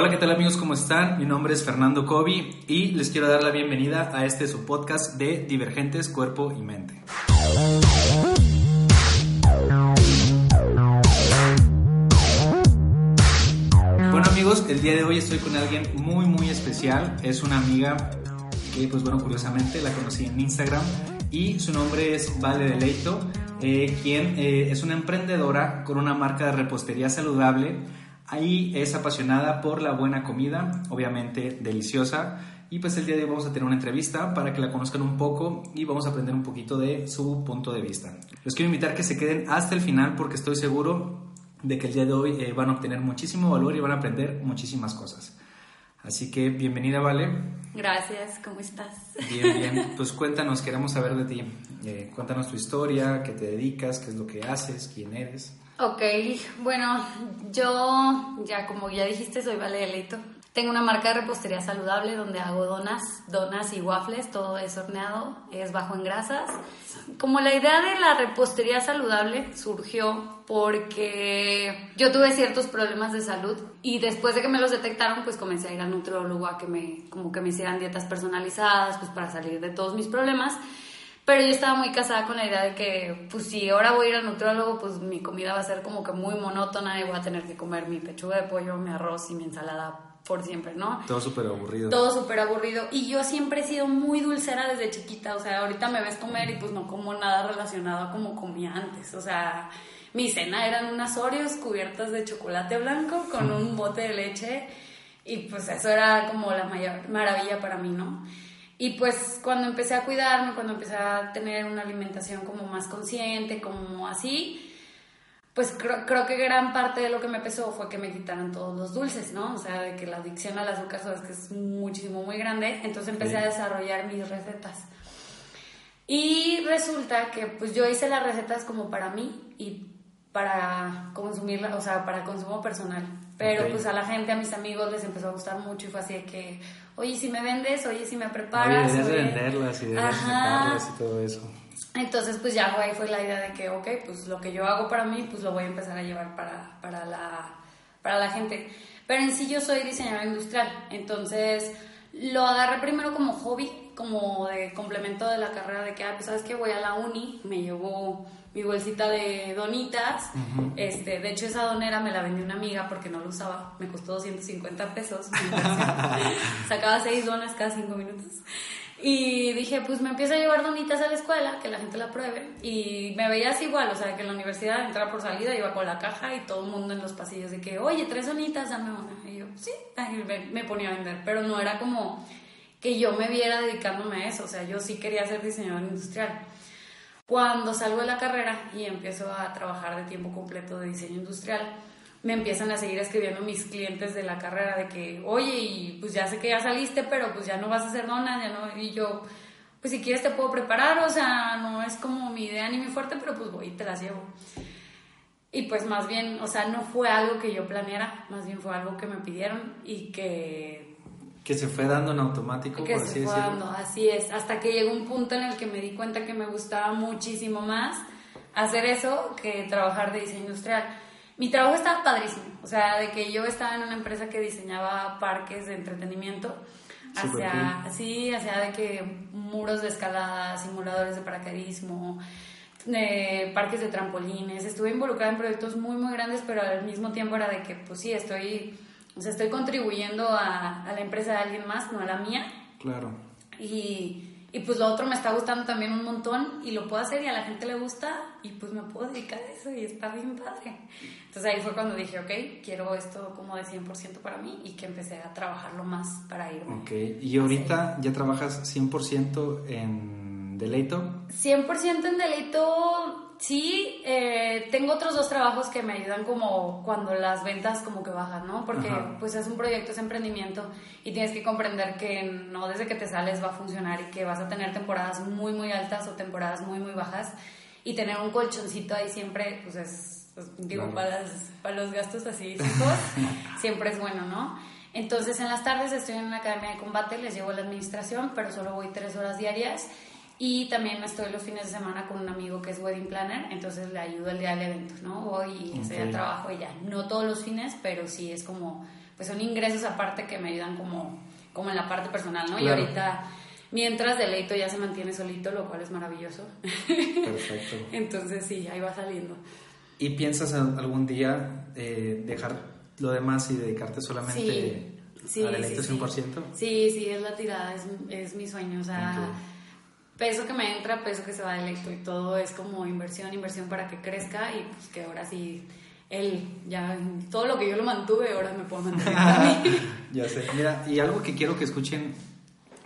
Hola, ¿qué tal amigos? ¿Cómo están? Mi nombre es Fernando Cobi y les quiero dar la bienvenida a este su podcast de Divergentes Cuerpo y Mente. Bueno amigos, el día de hoy estoy con alguien muy muy especial. Es una amiga que pues bueno, curiosamente la conocí en Instagram y su nombre es Vale Deleito, eh, quien eh, es una emprendedora con una marca de repostería saludable. Ahí es apasionada por la buena comida, obviamente deliciosa. Y pues el día de hoy vamos a tener una entrevista para que la conozcan un poco y vamos a aprender un poquito de su punto de vista. Los quiero invitar que se queden hasta el final porque estoy seguro de que el día de hoy eh, van a obtener muchísimo valor y van a aprender muchísimas cosas. Así que bienvenida, Vale. Gracias, ¿cómo estás? Bien, bien. Pues cuéntanos, queremos saber de ti. Eh, cuéntanos tu historia, qué te dedicas, qué es lo que haces, quién eres. Ok, bueno, yo ya como ya dijiste, soy Vale Deleito. Tengo una marca de repostería saludable donde hago donas, donas y waffles, todo es horneado, es bajo en grasas. Como la idea de la repostería saludable surgió porque yo tuve ciertos problemas de salud y después de que me los detectaron, pues comencé a ir al nutriólogo a que me, como que me hicieran dietas personalizadas, pues para salir de todos mis problemas. Pero yo estaba muy casada con la idea de que, pues si ahora voy a ir al nutriólogo, pues mi comida va a ser como que muy monótona y voy a tener que comer mi pechuga de pollo, mi arroz y mi ensalada por siempre, ¿no? Todo súper aburrido. Todo súper aburrido. Y yo siempre he sido muy dulcera desde chiquita. O sea, ahorita me ves comer y pues no como nada relacionado a como comía antes. O sea, mi cena eran unas Oreos cubiertas de chocolate blanco con un bote de leche. Y pues eso era como la mayor maravilla para mí, ¿no? Y pues cuando empecé a cuidarme, cuando empecé a tener una alimentación como más consciente, como así, pues creo, creo, que gran parte de lo que me pesó fue que me quitaran todos los dulces, ¿no? O sea, de que la adicción al azúcar sabes que es muchísimo, muy grande. Entonces empecé sí. a desarrollar mis recetas. Y resulta que pues yo hice las recetas como para mí y para consumirla, o sea, para consumo personal. Pero okay. pues a la gente, a mis amigos les empezó a gustar mucho y fue así de que, oye, si me vendes, oye, si me preparas. Oye, de venderlas y de sacarlas y todo eso. Entonces, pues ya ahí fue la idea de que, ok, pues lo que yo hago para mí, pues lo voy a empezar a llevar para, para, la, para la gente. Pero en sí yo soy diseñadora industrial, entonces lo agarré primero como hobby, como de complemento de la carrera de que, ah, pues sabes que voy a la uni, me llevo mi bolsita de donitas, uh -huh. este, de hecho esa donera me la vendió una amiga porque no la usaba, me costó 250 pesos, sacaba seis donas cada cinco minutos. Y dije, pues me empiezo a llevar donitas a la escuela, que la gente la pruebe. Y me veías igual, o sea, que en la universidad entraba por salida, iba con la caja y todo el mundo en los pasillos de que, oye, tres donitas, dame una. Y yo, sí, me ponía a vender. Pero no era como que yo me viera dedicándome a eso, o sea, yo sí quería ser diseñador industrial. Cuando salgo de la carrera y empiezo a trabajar de tiempo completo de diseño industrial, me empiezan a seguir escribiendo mis clientes de la carrera de que, oye, y pues ya sé que ya saliste, pero pues ya no vas a hacer donas, ya no, y yo, pues si quieres te puedo preparar, o sea, no es como mi idea ni mi fuerte, pero pues voy y te las llevo. Y pues más bien, o sea, no fue algo que yo planeara, más bien fue algo que me pidieron y que... Que se fue dando en automático, que por se así fue decirlo. Dando, así es, hasta que llegó un punto en el que me di cuenta que me gustaba muchísimo más hacer eso que trabajar de diseño industrial. Mi trabajo estaba padrísimo, o sea, de que yo estaba en una empresa que diseñaba parques de entretenimiento, hacia, sí, hacia de que muros de escalada, simuladores de paracaidismo, eh, parques de trampolines, estuve involucrada en proyectos muy, muy grandes, pero al mismo tiempo era de que, pues sí, estoy, o sea, estoy contribuyendo a, a la empresa de alguien más, no a la mía. Claro. Y, y pues lo otro me está gustando también un montón y lo puedo hacer y a la gente le gusta y pues me puedo dedicar a eso y está bien padre. Entonces ahí fue cuando dije, ok, quiero esto como de 100% para mí y que empecé a trabajarlo más para irme. Ok, ¿y ahorita ya trabajas 100% en Deleito? 100% en Deleito sí, eh, tengo otros dos trabajos que me ayudan como cuando las ventas como que bajan, ¿no? Porque pues es un proyecto, es emprendimiento y tienes que comprender que no desde que te sales va a funcionar y que vas a tener temporadas muy, muy altas o temporadas muy, muy bajas y tener un colchoncito ahí siempre, pues es, pues, digo, para, para los gastos así fijos, siempre es bueno, ¿no? Entonces en las tardes estoy en una academia de combate, les llevo la administración, pero solo voy tres horas diarias y también estoy los fines de semana con un amigo que es wedding planner, entonces le ayudo el día del evento, ¿no? Voy y okay. trabajo y ya. No todos los fines, pero sí es como, pues son ingresos aparte que me ayudan como, como en la parte personal, ¿no? Y ahorita, mientras Deleito ya se mantiene solito, lo cual es maravilloso. Perfecto. entonces sí, ahí va saliendo. ¿Y piensas algún día eh, dejar lo demás y dedicarte solamente sí, a Deleito sí, 100%? Sí, sí, es la tirada, es, es mi sueño, o sea peso que me entra, peso que se va electo y todo es como inversión, inversión para que crezca y pues que ahora sí él ya todo lo que yo lo mantuve ahora me puedo mantener a mí. ya sé. Mira, y algo que quiero que escuchen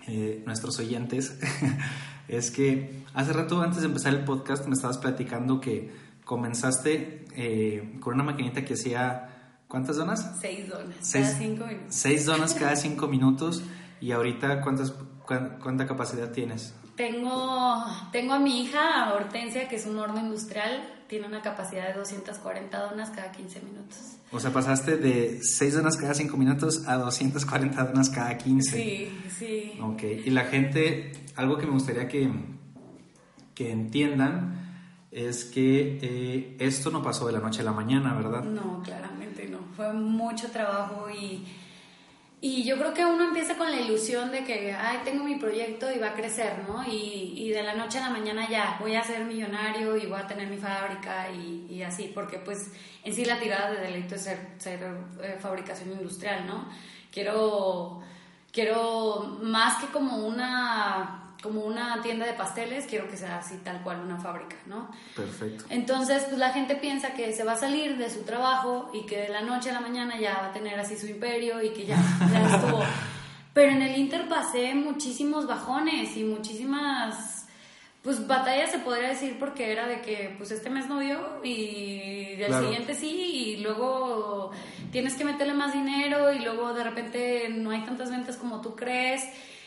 eh, nuestros oyentes es que hace rato antes de empezar el podcast me estabas platicando que comenzaste eh, con una maquinita que hacía ¿cuántas donas? Seis donas cada cinco minutos. Seis donas cada cinco minutos y ahorita cuántas cuánta capacidad tienes? Tengo, tengo a mi hija, Hortensia, que es un horno industrial, tiene una capacidad de 240 donas cada 15 minutos. O sea, pasaste de 6 donas cada 5 minutos a 240 donas cada 15. Sí, sí. Ok, y la gente, algo que me gustaría que, que entiendan es que eh, esto no pasó de la noche a la mañana, ¿verdad? No, claramente no. Fue mucho trabajo y y yo creo que uno empieza con la ilusión de que, ay, tengo mi proyecto y va a crecer, ¿no? Y, y de la noche a la mañana ya voy a ser millonario y voy a tener mi fábrica y, y así, porque pues en sí la tirada de deleito es ser, ser eh, fabricación industrial, ¿no? Quiero, quiero más que como una como una tienda de pasteles, quiero que sea así tal cual una fábrica, ¿no? Perfecto. Entonces, pues la gente piensa que se va a salir de su trabajo y que de la noche a la mañana ya va a tener así su imperio y que ya, ya estuvo. Pero en el Inter pasé muchísimos bajones y muchísimas, pues batallas se podría decir porque era de que, pues este mes no vio y el siguiente sí y luego tienes que meterle más dinero y luego de repente no hay tantas ventas como tú crees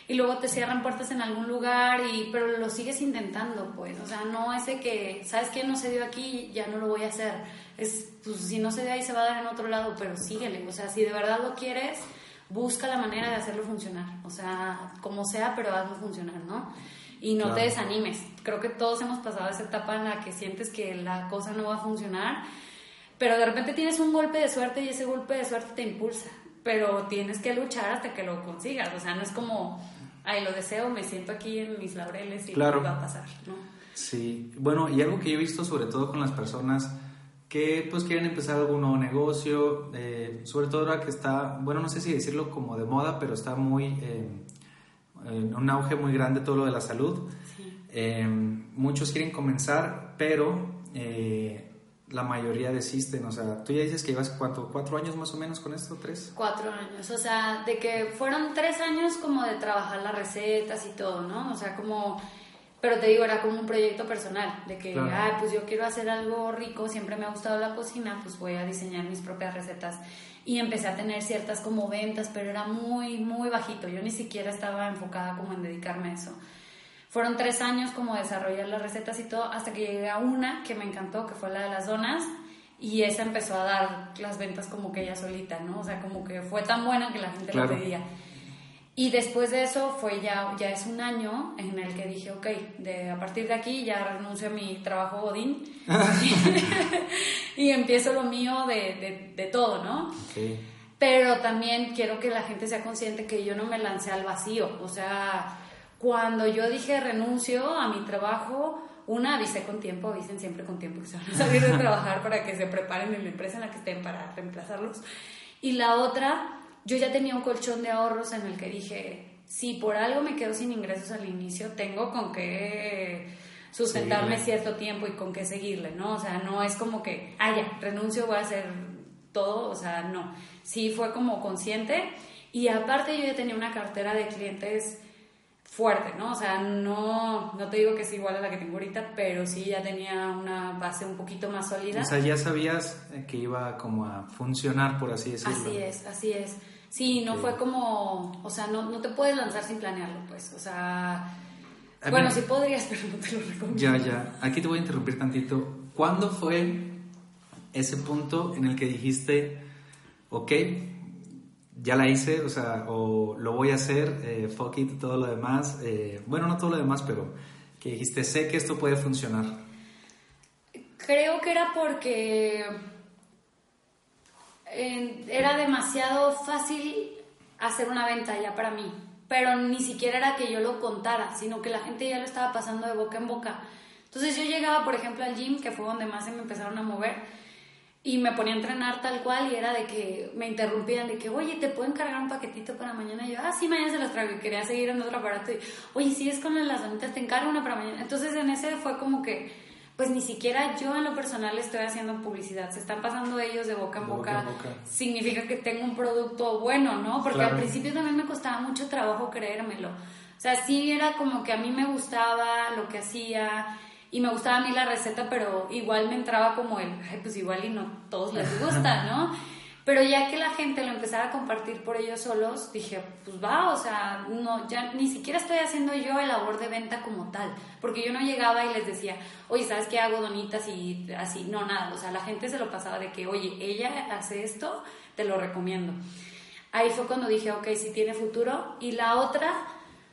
y luego te cierran puertas en algún lugar, y, pero lo sigues intentando, pues, o sea, no es de que, ¿sabes qué? No se dio aquí, ya no lo voy a hacer. Es, pues, si no se dio ahí, se va a dar en otro lado, pero síguele, o sea, si de verdad lo quieres, busca la manera de hacerlo funcionar, o sea, como sea, pero hazlo funcionar, ¿no? Y no te desanimes. Creo que todos hemos pasado esa etapa en la que sientes que la cosa no va a funcionar, pero de repente tienes un golpe de suerte y ese golpe de suerte te impulsa, pero tienes que luchar hasta que lo consigas, o sea, no es como ay, lo deseo, me siento aquí en mis laureles y claro. va a pasar, ¿no? Sí, bueno, y algo que yo he visto sobre todo con las personas que pues quieren empezar algún nuevo negocio, eh, sobre todo ahora que está, bueno, no sé si decirlo como de moda, pero está muy, eh, en un auge muy grande todo lo de la salud. Sí. Eh, muchos quieren comenzar, pero la mayoría desisten. O sea, tú ya dices que llevas cuánto, cuatro años más o menos con esto, tres. Cuatro años, o sea, de que fueron tres años como de trabajar las recetas y todo, ¿no? O sea, como, pero te digo, era como un proyecto personal, de que, ay, pues yo quiero hacer algo rico, siempre me ha gustado la cocina, pues voy a diseñar mis propias recetas. Y empecé a tener ciertas como ventas, pero era muy, muy bajito. Yo ni siquiera estaba enfocada como en dedicarme a eso. Fueron tres años como desarrollar las recetas y todo, hasta que llegué a una que me encantó, que fue la de las donas, y esa empezó a dar las ventas como que ella solita, ¿no? O sea, como que fue tan buena que la gente la pedía. Y después de eso fue ya, ya es un año en el que dije, ok, de, a partir de aquí ya renuncio a mi trabajo godín y empiezo lo mío de, de, de todo, ¿no? Pero también quiero que la gente sea consciente que yo no me lancé al vacío, o sea, cuando yo dije renuncio a mi trabajo, una avisé con tiempo, avisen siempre con tiempo que se van a salir de trabajar para que se preparen en la empresa en la que estén para reemplazarlos. Y la otra, yo ya tenía un colchón de ahorros en el que dije, si por algo me quedo sin ingresos al inicio, tengo con qué sustentarme cierto tiempo y con qué seguirle, ¿no? O sea, no es como que, ah, ya, renuncio, voy a hacer todo, o sea, no. Sí fue como consciente y aparte yo ya tenía una cartera de clientes fuerte, ¿no? O sea, no, no te digo que es igual a la que tengo ahorita, pero sí ya tenía una base un poquito más sólida. O sea, ya sabías que iba como a funcionar, por así decirlo. Así es, así es. Sí, no fue como, o sea, no, no te puedes lanzar sin planearlo, pues, o sea, bueno, sí podrías, pero no te lo recomiendo. Ya, ya, aquí te voy a interrumpir tantito. ¿Cuándo fue ese punto en el que dijiste, ok, ya la hice, o sea, o lo voy a hacer, eh, fuck it, todo lo demás, eh, bueno, no todo lo demás, pero que dijiste, sé que esto puede funcionar. Creo que era porque era demasiado fácil hacer una venta ya para mí, pero ni siquiera era que yo lo contara, sino que la gente ya lo estaba pasando de boca en boca. Entonces yo llegaba, por ejemplo, al gym, que fue donde más se me empezaron a mover, y me ponía a entrenar tal cual y era de que me interrumpían de que, oye, ¿te puedo encargar un paquetito para mañana? Y yo, ah, sí, mañana se los traigo. Y quería seguir en otro aparato y, oye, si es con las donitas, te encargo una para mañana. Entonces en ese fue como que, pues ni siquiera yo en lo personal estoy haciendo publicidad. Se están pasando ellos de boca en boca. Significa que tengo un producto bueno, ¿no? Porque al principio también me costaba mucho trabajo creérmelo. O sea, sí era como que a mí me gustaba lo que hacía y me gustaba a mí la receta, pero igual me entraba como el, ay, pues igual y no todos les gusta, ¿no? Pero ya que la gente lo empezara a compartir por ellos solos, dije, pues va, o sea, no, ya ni siquiera estoy haciendo yo el labor de venta como tal, porque yo no llegaba y les decía, oye, ¿sabes qué hago donitas y así? No, nada, o sea, la gente se lo pasaba de que, oye, ella hace esto, te lo recomiendo. Ahí fue cuando dije, ok, sí tiene futuro. Y la otra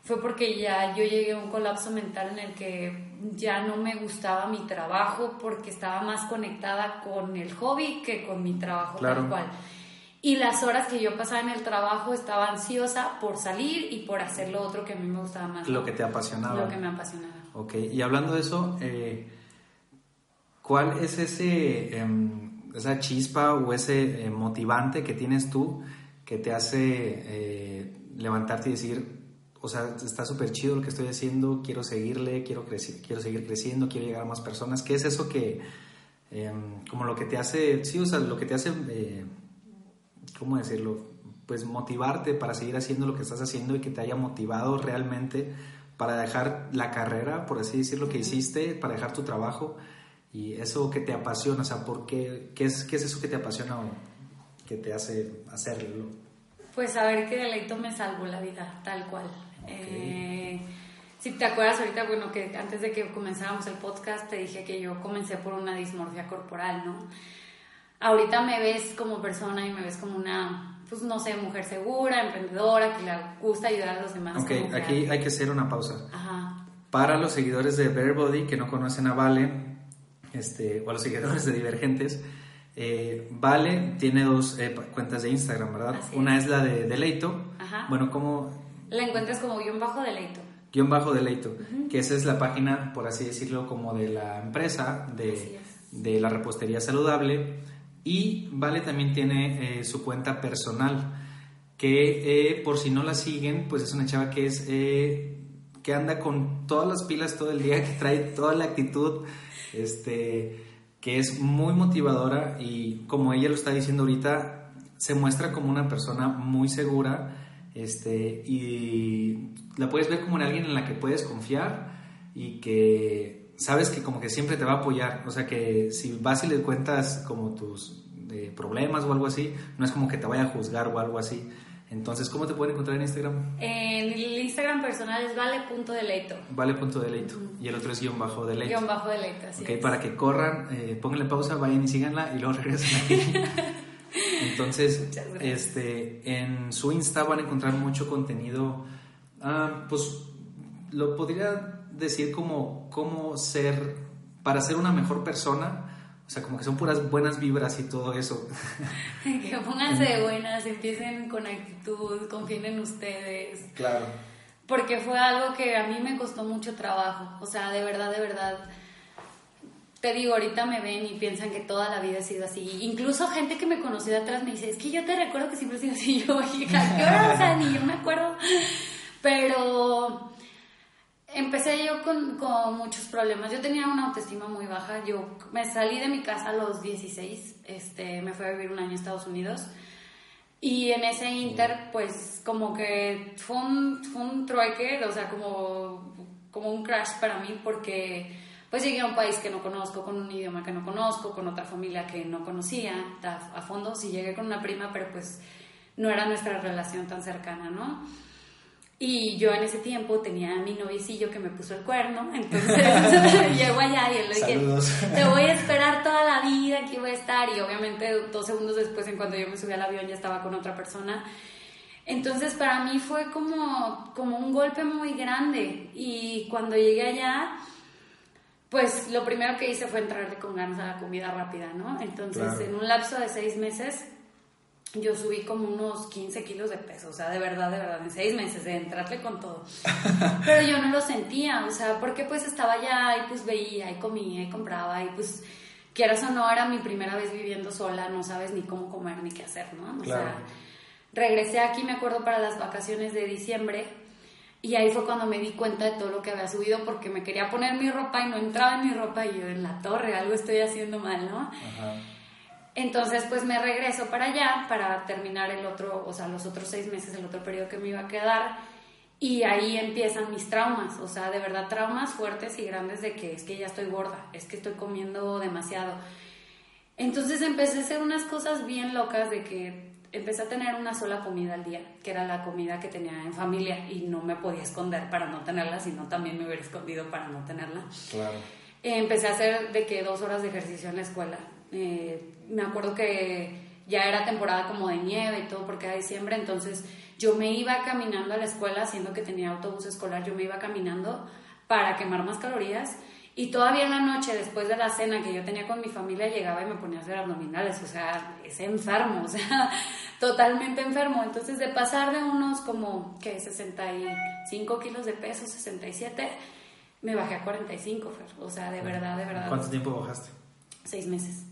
fue porque ya yo llegué a un colapso mental en el que ya no me gustaba mi trabajo porque estaba más conectada con el hobby que con mi trabajo tal cual. Y las horas que yo pasaba en el trabajo estaba ansiosa por salir y por hacer lo otro que a mí me gustaba más. Lo que te apasionaba. Lo que me apasionaba. Ok, y hablando de eso, eh, ¿cuál es ese, em, esa chispa o ese eh, motivante que tienes tú que te hace eh, levantarte y decir, o sea, está súper chido lo que estoy haciendo, quiero seguirle, quiero, quiero seguir creciendo, quiero llegar a más personas. ¿Qué es eso que, em, como lo que te hace, sí, o sea, lo que te hace, eh, ¿cómo decirlo? Pues motivarte para seguir haciendo lo que estás haciendo y que te haya motivado realmente para dejar la carrera, por así decirlo, que hiciste, para dejar tu trabajo y eso que te apasiona, o sea, ¿por qué, qué, es, qué es eso que te apasiona o que te hace hacerlo? Pues saber que deleito me salvó la vida, tal cual. Eh, si te acuerdas ahorita, bueno, que antes de que comenzáramos el podcast te dije que yo comencé por una dismorfia corporal, ¿no? Ahorita me ves como persona y me ves como una, pues no sé, mujer segura, emprendedora, que le gusta ayudar a los demás. Ok, aquí hay que hacer una pausa. Para los seguidores de Better Body que no conocen a Vale, este, o a los seguidores de Divergentes, eh, vale tiene dos eh, cuentas de Instagram, ¿verdad? Una es la de Deleito. Bueno, ¿cómo, la encuentras como guion bajo deleito. Guión bajo deleito, que esa es la página, por así decirlo, como de la empresa, de, de la repostería saludable. Y Vale también tiene eh, su cuenta personal, que eh, por si no la siguen, pues es una chava que es... Eh, que anda con todas las pilas todo el día, que trae toda la actitud, este, que es muy motivadora y como ella lo está diciendo ahorita, se muestra como una persona muy segura, este, y la puedes ver como en alguien en la que puedes confiar y que sabes que como que siempre te va a apoyar. O sea que si vas y le cuentas como tus eh, problemas o algo así, no es como que te vaya a juzgar o algo así. Entonces, ¿cómo te pueden encontrar en Instagram? En el Instagram personal es vale.deleito. Vale.deleito. Y el otro es guion bajo deleito. Guión bajo deleito, Ok, para que corran, eh, pónganle pausa, vayan y síganla y luego regresen aquí. Entonces, este, en su Insta van a encontrar mucho contenido, ah, pues lo podría decir como cómo ser, para ser una mejor persona, o sea, como que son puras buenas vibras y todo eso. que pónganse de buenas, empiecen con actitud, confíen en ustedes. Claro. Porque fue algo que a mí me costó mucho trabajo, o sea, de verdad, de verdad te digo, ahorita me ven y piensan que toda la vida he sido así. Incluso gente que me conoció de atrás me dice, es que yo te recuerdo que siempre he sido así. Yo, hija, ¿qué hora? O sea, ni yo me acuerdo. Pero empecé yo con, con, muchos problemas. Yo tenía una autoestima muy baja. Yo me salí de mi casa a los 16. Este, me fui a vivir un año a Estados Unidos. Y en ese inter, pues como que fue un, fue un trueque, o sea, como, como un crash para mí porque pues llegué a un país que no conozco, con un idioma que no conozco, con otra familia que no conocía a, fondo. Sí llegué con una prima, pero pues no era nuestra relación tan cercana, ¿no? Y yo en ese tiempo tenía a mi noviecillo que me puso el cuerno, entonces llego allá y él le dije, te voy a esperar toda la vida, aquí voy a estar. Y obviamente dos segundos después, en cuanto yo me subí al avión, ya estaba con otra persona. Entonces para mí fue como, como un golpe muy grande. Y cuando llegué allá, pues lo primero que hice fue entrarle con ganas a la comida rápida, ¿no? Entonces en un lapso de seis meses yo subí como unos 15 kilos de peso, o sea, de verdad, de verdad, en seis meses de entrarle con todo. Pero yo no lo sentía, o sea, porque pues estaba allá y pues veía y comía y compraba y pues, quieras o no, era mi primera vez viviendo sola, no sabes ni cómo comer ni qué hacer, ¿no? O sea, regresé aquí, me acuerdo, para las vacaciones de diciembre y ahí fue cuando me di cuenta de todo lo que había subido porque me quería poner mi ropa y no entraba en mi ropa y yo en la torre, algo estoy haciendo mal, ¿no? Ajá. Entonces, pues me regreso para allá para terminar el otro, o sea, los otros seis meses, el otro periodo que me iba a quedar. Y ahí empiezan mis traumas, o sea, de verdad traumas fuertes y grandes de que es que ya estoy gorda, es que estoy comiendo demasiado. Entonces empecé a hacer unas cosas bien locas de que empecé a tener una sola comida al día, que era la comida que tenía en familia y no me podía esconder para no tenerla, sino también me hubiera escondido para no tenerla. Claro. empecé a hacer de que dos horas de ejercicio en la escuela eh, me acuerdo que ya era temporada como de nieve y todo porque era diciembre, entonces yo me iba caminando a la escuela, siendo que tenía autobús escolar, yo me iba caminando para quemar más calorías y todavía en la noche, después de la cena que yo tenía con mi familia, llegaba y me ponía a hacer abdominales, o sea, es enfermo, o sea, totalmente enfermo. Entonces, de pasar de unos como, que 65 kilos de peso, 67, me bajé a 45, o sea, de verdad, de verdad. ¿Cuánto tiempo bajaste? Seis meses.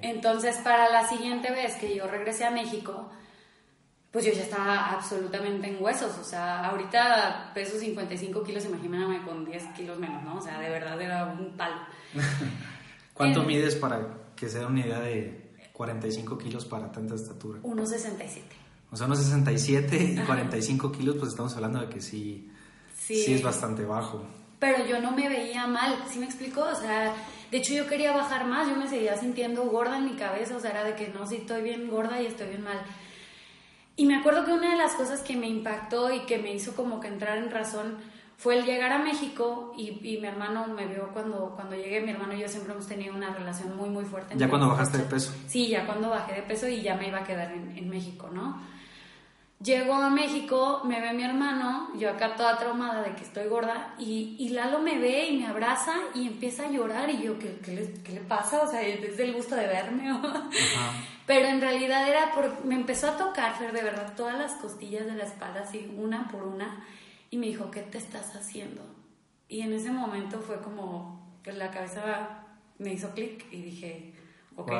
Entonces, para la siguiente vez que yo regresé a México, pues yo ya estaba absolutamente en huesos. O sea, ahorita peso 55 kilos, imagíname con 10 kilos menos, ¿no? O sea, de verdad era un palo. ¿Cuánto mides para que se dé una idea de 45 kilos para tanta estatura? 1,67. O sea, 1,67 y 45 kilos, pues estamos hablando de que sí, sí, sí es bastante bajo. Pero yo no me veía mal, ¿sí me explico? O sea, de hecho, yo quería bajar más, yo me seguía sintiendo gorda en mi cabeza, o sea, era de que no, sí estoy bien gorda y estoy bien mal. Y me acuerdo que una de las cosas que me impactó y que me hizo como que entrar en razón fue el llegar a México y, y mi hermano me vio cuando, cuando llegué, mi hermano y yo siempre hemos tenido una relación muy, muy fuerte. ¿Ya cuando bajaste de peso? Sí, ya cuando bajé de peso y ya me iba a quedar en, en México, ¿no? Llego a México, me ve mi hermano, yo acá toda traumada de que estoy gorda, y, y Lalo me ve y me abraza y empieza a llorar y yo, ¿qué, qué, le, qué le, pasa? O sea, es del gusto de verme. Pero en realidad era por, me empezó a tocar, de verdad, todas las costillas de la espalda, así una por una, y me dijo, ¿qué te estás haciendo? Y en ese momento fue como que la cabeza me hizo clic y dije, ¿ok?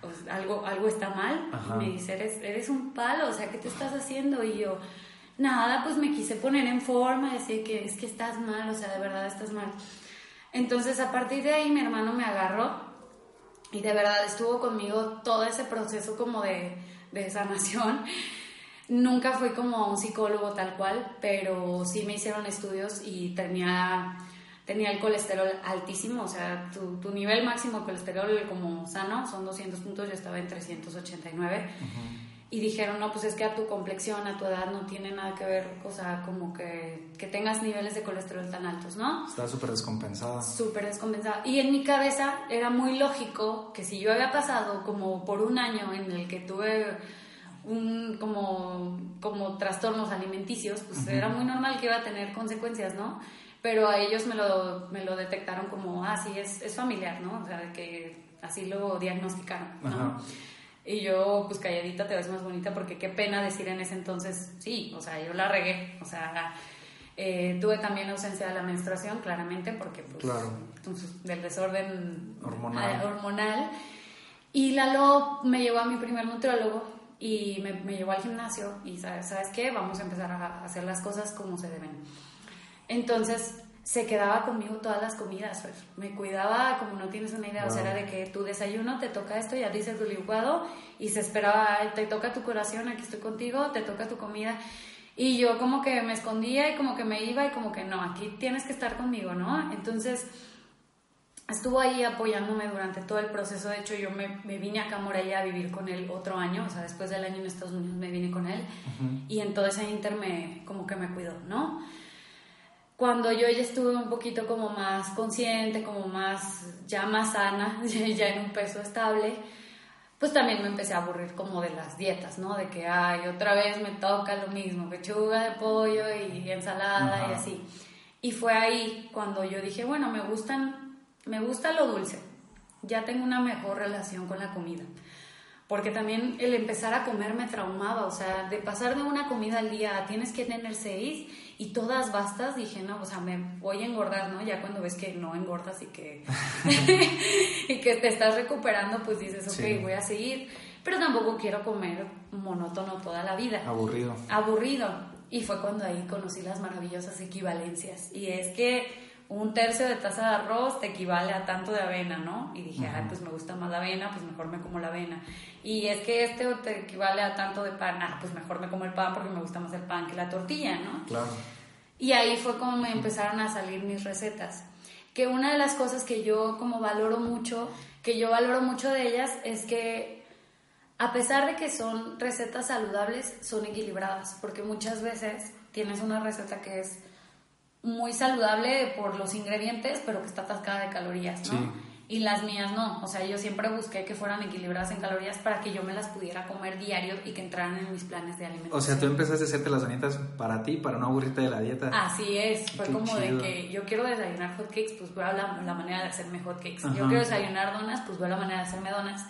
Pues, algo, algo está mal. Y me dice, eres, eres un palo, o sea, ¿qué te estás haciendo? Y yo, nada, pues me quise poner en forma, decir que es que estás mal, o sea, de verdad estás mal. Entonces, a partir de ahí, mi hermano me agarró y de verdad estuvo conmigo todo ese proceso como de, de sanación. Nunca fui como un psicólogo tal cual, pero sí me hicieron estudios y tenía tenía el colesterol altísimo, o sea, tu, tu, nivel máximo de colesterol como sano son 200 puntos, yo estaba en 389. Y dijeron, no, pues es que a tu complexión, a tu edad no tiene nada que ver, o sea, como que, que tengas niveles de colesterol tan altos, ¿no? Está súper descompensada. Súper descompensada. Y en mi cabeza era muy lógico que si yo había pasado como por un año en el que tuve un, como, como trastornos alimenticios, pues era muy normal que iba a tener consecuencias, ¿no? pero a ellos me lo, me lo detectaron como, ah, sí, es, es familiar, ¿no? O sea, que así lo diagnosticaron, ¿no? Y yo, pues calladita te ves más bonita porque qué pena decir en ese entonces, sí, o sea, yo la regué, o sea, eh, tuve también ausencia de la menstruación, claramente, porque pues, claro. entonces, del desorden hormonal. Eh, hormonal. Y Lalo me llevó a mi primer nutriólogo y me, me llevó al gimnasio y, ¿sabes, ¿sabes qué? Vamos a empezar a hacer las cosas como se deben. Entonces, se quedaba conmigo todas las comidas, me cuidaba como no tienes una idea, o sea, era de que tu desayuno te toca esto, ya dices tu licuado y se esperaba, te toca tu corazón, aquí estoy contigo, te toca tu comida. Y yo como que me escondía y como que me iba y como que no, aquí tienes que estar conmigo, ¿no? Entonces estuvo ahí apoyándome durante todo el proceso. De hecho, yo me, me vine acá a Morella a vivir con él otro año, o sea, después del año en Estados Unidos me vine con él y en todo ese inter me, como que me cuidó, ¿no? Cuando yo ya estuve un poquito como más consciente, como más, ya más sana, ya en un peso estable, pues también me empecé a aburrir como de las dietas, ¿no? De que, ay, otra vez me toca lo mismo, pechuga de pollo y ensalada y así. Y fue ahí cuando yo dije, bueno, me gustan, me gusta lo dulce. Ya tengo una mejor relación con la comida porque también el empezar a comer me traumaba, o sea, de pasar de una comida al día tienes que tener seis y todas bastas, dije, no, o sea, me voy a engordar, ¿no? Ya cuando ves que no engordas y que, y que te estás recuperando, pues dices, ok, voy a seguir, pero tampoco quiero comer monótono toda la vida. Aburrido. Aburrido. Y fue cuando ahí conocí las maravillosas equivalencias. Y es que un tercio de taza de arroz te equivale a tanto de avena, ¿no? Y dije, ay, pues me gusta más la avena, pues mejor me como la avena. Y es que este te equivale a tanto de pan, ah, pues mejor me como el pan porque me gusta más el pan que la tortilla, ¿no? Claro. Y ahí fue como me empezaron a salir mis recetas. Que una de las cosas que yo como valoro mucho, que yo valoro mucho de ellas, es que a pesar de que son recetas saludables, son equilibradas, porque muchas veces tienes una receta que es muy saludable por los ingredientes, pero que está atascada de calorías, ¿no? Y las mías no, o sea, yo siempre busqué que fueran equilibradas en calorías para que yo me las pudiera comer diario y que entraran en mis planes de alimentación. O sea, tú empezaste a hacerte las donitas para ti, para no aburrirte de la dieta. Así es, fue como de que yo quiero desayunar hotcakes, pues voy a la, la manera de hacerme hotcakes. Yo quiero desayunar donas, pues voy a la manera de hacerme donas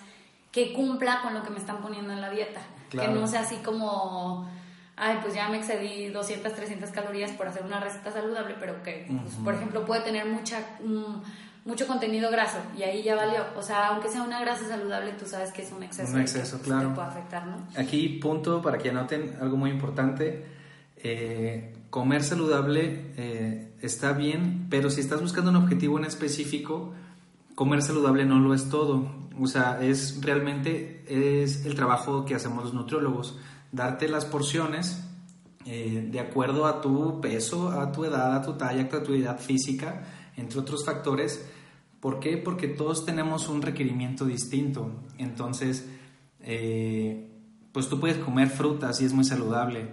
que cumpla con lo que me están poniendo en la dieta. Que no sea así como ay, pues ya me excedí 200, 300 calorías por hacer una receta saludable, pero que, pues, por ejemplo, puede tener mucha, mm, mucho contenido graso y ahí ya valió. O sea, aunque sea una grasa saludable, tú sabes que es un exceso. Un exceso, claro. Te puede afectar, ¿no? Aquí, punto para que anoten algo muy importante. Eh, comer saludable eh, está bien, pero si estás buscando un objetivo en específico, comer saludable no lo es todo. O sea, es realmente es el trabajo que hacemos los nutriólogos darte las porciones eh, de acuerdo a tu peso, a tu edad, a tu talla, a tu edad física, entre otros factores. ¿Por qué? Porque todos tenemos un requerimiento distinto. Entonces, eh, pues tú puedes comer frutas y es muy saludable,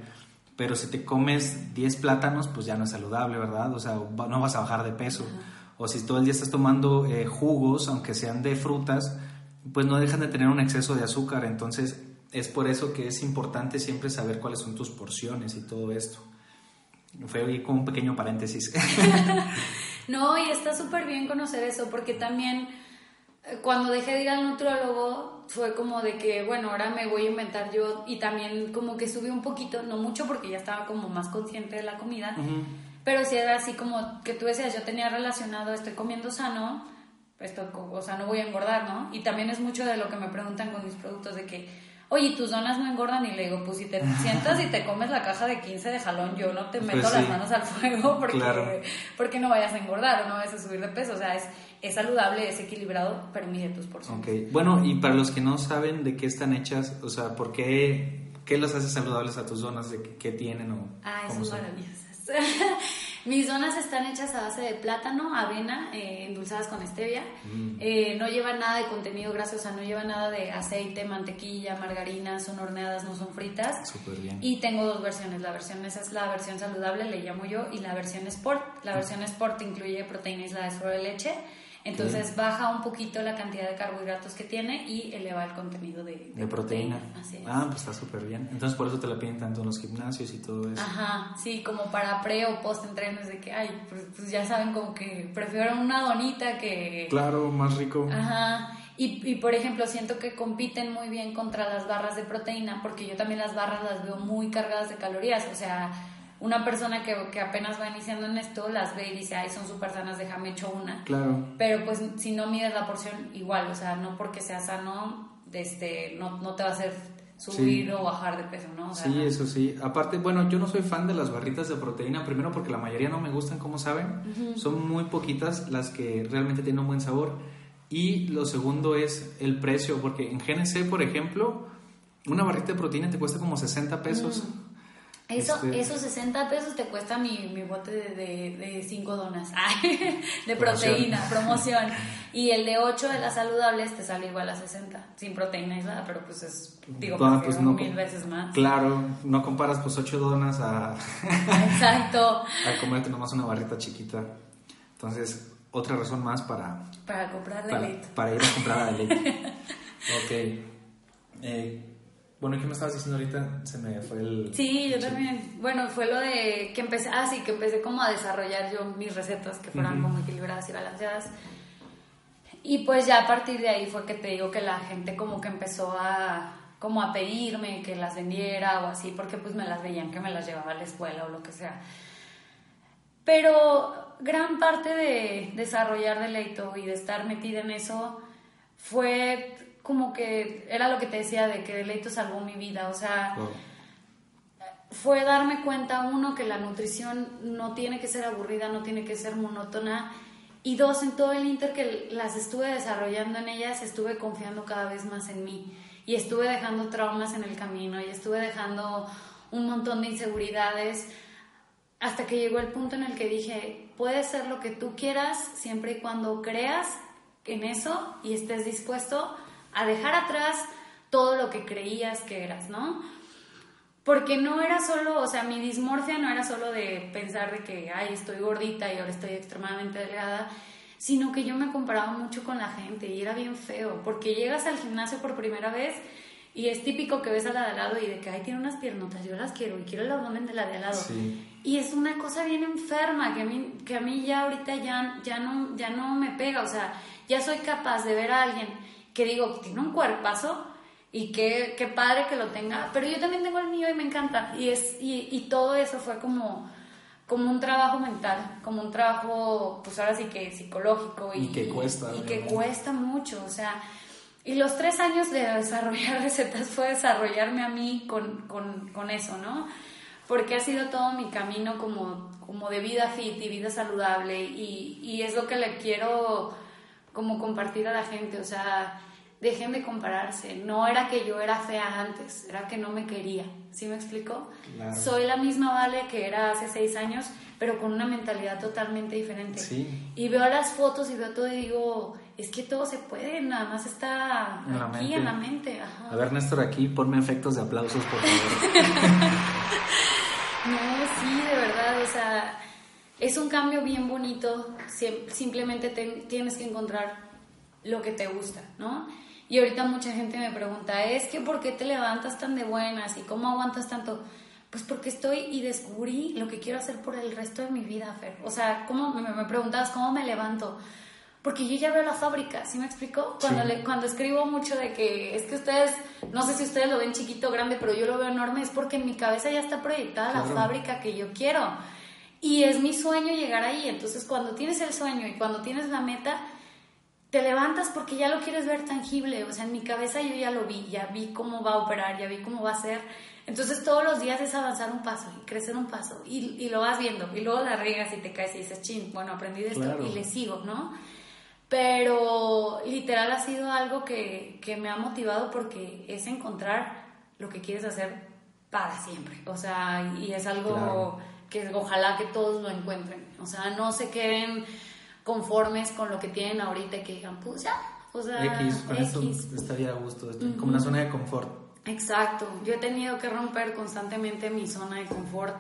pero si te comes 10 plátanos, pues ya no es saludable, ¿verdad? O sea, no vas a bajar de peso. O si todo el día estás tomando eh, jugos, aunque sean de frutas, pues no dejan de tener un exceso de azúcar. Entonces, es por eso que es importante siempre saber cuáles son tus porciones y todo esto. Fue como un pequeño paréntesis. no, y está súper bien conocer eso, porque también eh, cuando dejé de ir al nutrólogo fue como de que, bueno, ahora me voy a inventar yo y también como que subí un poquito, no mucho porque ya estaba como más consciente de la comida, pero sí era así como que tú decías, yo tenía relacionado, estoy comiendo sano, esto, o sea, no voy a engordar, ¿no? Y también es mucho de lo que me preguntan con mis productos de que oye, tus donas no engordan y le digo, pues si te sientas y te comes la caja de 15 de jalón, yo no te pues meto las manos al fuego porque, porque no vayas a engordar o no vayas a subir de peso. O sea, es, es saludable, es equilibrado, pero mide tus porciones. Ok, bueno, y para los que no saben de qué están hechas, o sea, ¿por qué, qué los hace saludables a tus donas? ¿De qué, tienen o Ah, son maravillosas. Mis donas están hechas a base de plátano, avena, eh, endulzadas con stevia. Mm. Eh, no llevan nada de contenido graso, o sea, no llevan nada de aceite, mantequilla, margarina, son horneadas, no son fritas. Súper bien. Y tengo dos versiones. La versión esa es la versión saludable, le llamo yo, y la versión Sport. La versión Sport incluye proteína aislada de leche entonces baja un poquito la cantidad de carbohidratos que tiene y eleva el contenido de, de, proteína. Ah, pues está súper bien. Entonces por eso te la piden tanto en los gimnasios y todo eso. Ajá, sí, como para pre o post entrenos de que, ay, pues, pues, ya saben como que prefiero una donita que... Claro, más rico. Ajá. Y, y, por ejemplo, siento que compiten muy bien contra las barras de proteína, porque yo también las barras las veo muy cargadas de calorías. O sea, una persona que, que, apenas va iniciando en esto las ve y dice, ay, son súper sanas, déjame hecho una. Claro. Pero pues si no mides la porción, igual, o sea, no porque sea sano, este, no, no te va a hacer subir o bajar de peso, ¿no? sí, eso sí. Aparte, bueno, yo no soy fan de las barritas de proteína, primero porque la mayoría no me gustan, como saben. Son muy poquitas las que realmente tienen un buen sabor. Y lo segundo es el precio, porque en GNC, por ejemplo, una barrita de proteína te cuesta como 60 pesos. Eso, este, Esos 60 pesos te cuesta mi, mi bote de 5 donas de proteína, promoción. Y el de 8 de las saludables te sale igual a 60, sin proteína y nada, pero pues es, digo, pues mil veces más. Claro, no comparas pues 8 donas a... Exacto. a comerte nomás una barrita chiquita. Entonces, otra razón más para... Para comprar la leche. Para ir a comprar la leche. ok. Eh, bueno, ¿qué me estabas diciendo ahorita? Se me fue el... Sí, yo también. Bueno, fue lo de que empecé, ah, sí, que empecé como a desarrollar yo mis recetas que fueran como equilibradas y balanceadas. Y pues ya a partir de ahí fue que te digo que la gente como que empezó a como a pedirme que las vendiera o así, porque pues me las veían que me las llevaba a la escuela o lo que sea. Pero gran parte de desarrollar deleito y de estar metida en eso fue como que era lo que te decía de que Deleito salvó mi vida, o sea, fue darme cuenta, uno, que la nutrición no tiene que ser aburrida, no tiene que ser monótona, y dos, en todo el inter que las estuve desarrollando en ellas, estuve confiando cada vez más en mí, y estuve dejando traumas en el camino, y estuve dejando un montón de inseguridades, hasta que llegó el punto en el que dije, puedes ser lo que tú quieras, siempre y cuando creas en eso y estés dispuesto a dejar atrás todo lo que creías que eras, ¿no? Porque no era solo, o sea, mi dismorfia no era solo de pensar de que, ay, estoy gordita y ahora estoy extremadamente delgada, sino que yo me comparaba mucho con la gente y era bien feo, porque llegas al gimnasio por primera vez y es típico que ves a la de al lado y de que, ay, tiene unas piernotas, yo las quiero y quiero el abdomen de la de al lado. Y es una cosa bien enferma que a mí, que a mí ya ahorita ya, ya, no, ya no me pega, o sea, ya soy capaz de ver a alguien que digo, tiene un cuerpazo y qué, qué padre que lo tenga, pero yo también tengo el mío y me encanta. Y, es, y, y todo eso fue como, como un trabajo mental, como un trabajo, pues ahora sí que psicológico. Y, que cuesta. Y que cuesta mucho, o sea... Y los tres años de desarrollar recetas fue desarrollarme a mí con, con, con eso, ¿no? Porque ha sido todo mi camino como, como de vida fit y vida saludable y, y es lo que le quiero como compartir a la gente, o sea, dejen de compararse. No era que yo era fea antes, era que no me quería. ¿Sí me explico? Soy la misma Vale que era hace seis años, pero con una mentalidad totalmente diferente. Sí. Y veo las fotos y veo todo y digo, es que todo se puede, nada más está aquí en la mente. A ver, Néstor, aquí ponme efectos de aplausos, por favor. no, sí, de verdad, o sea es un cambio bien bonito, simplemente tienes que encontrar lo que te gusta, ¿no? Y ahorita mucha gente me pregunta, es que ¿por qué te levantas tan de buenas y cómo aguantas tanto? Pues porque estoy y descubrí lo que quiero hacer por el resto de mi vida, Fer. O sea, ¿cómo me, me preguntabas cómo me levanto? Porque yo ya veo la fábrica, ¿sí me explico? Cuando, le, cuando escribo mucho de que es que ustedes, no sé si ustedes lo ven chiquito o grande, pero yo lo veo enorme, es porque en mi cabeza ya está proyectada la fábrica que yo quiero. Y es mi sueño llegar ahí. Entonces, cuando tienes el sueño y cuando tienes la meta, te levantas porque ya lo quieres ver tangible. O sea, en mi cabeza yo ya lo vi, ya vi cómo va a operar, ya vi cómo va a ser. Entonces, todos los días es avanzar un paso y crecer un paso. Y, y lo vas viendo. Y luego la riegas y te caes y dices, chin, bueno, aprendí de esto y le sigo, ¿no? Pero literal ha sido algo que, que me ha motivado porque es encontrar lo que quieres hacer para siempre. O sea, y es algo que ojalá que todos lo encuentren. O sea, no se queden conformes con lo que tienen ahorita y que digan, pues ya, o sea, X, con esto estaría a gusto, como una zona de confort. Exacto, yo he tenido que romper constantemente mi zona de confort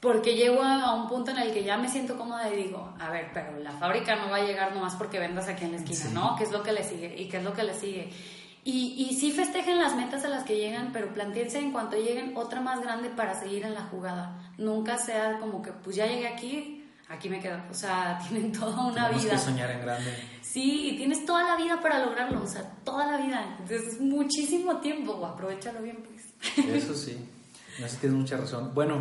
porque llego a, un punto en el que ya me siento cómoda y digo, a ver, pero la fábrica no va a llegar nomás porque vendas aquí en la esquina, ¿no? ¿Qué es lo que le sigue? ¿Y qué es lo que le sigue? Y, y sí festejen las metas a las que llegan, pero planteense en cuanto lleguen otra más grande para seguir en la jugada. Nunca sea como que, pues ya llegué aquí, aquí me quedo. O sea, tienen toda una Tenemos vida. que soñar en grande. Sí, y tienes toda la vida para lograrlo, o sea, toda la vida. Entonces es muchísimo tiempo, aprovechalo bien, pues. Eso sí, no sé, tienes mucha razón. Bueno,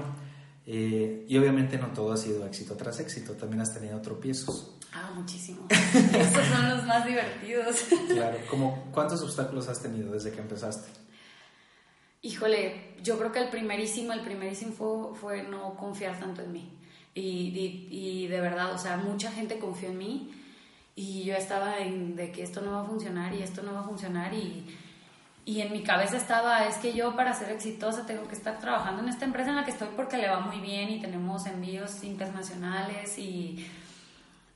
eh, y obviamente no todo ha sido éxito tras éxito, también has tenido tropiezos. Ah, muchísimo. Estos son los más divertidos. Claro, como ¿cuántos obstáculos has tenido desde que empezaste? híjole, yo creo que el primerísimo, el primerísimo fue, fue no confiar tanto en mí. Y, y, de verdad, o sea, mucha gente confió en mí y yo estaba en de que esto no va a funcionar y esto no va a funcionar y, y en mi cabeza estaba, es que yo para ser exitosa tengo que estar trabajando en esta empresa en la que estoy porque le va muy bien y tenemos envíos internacionales y,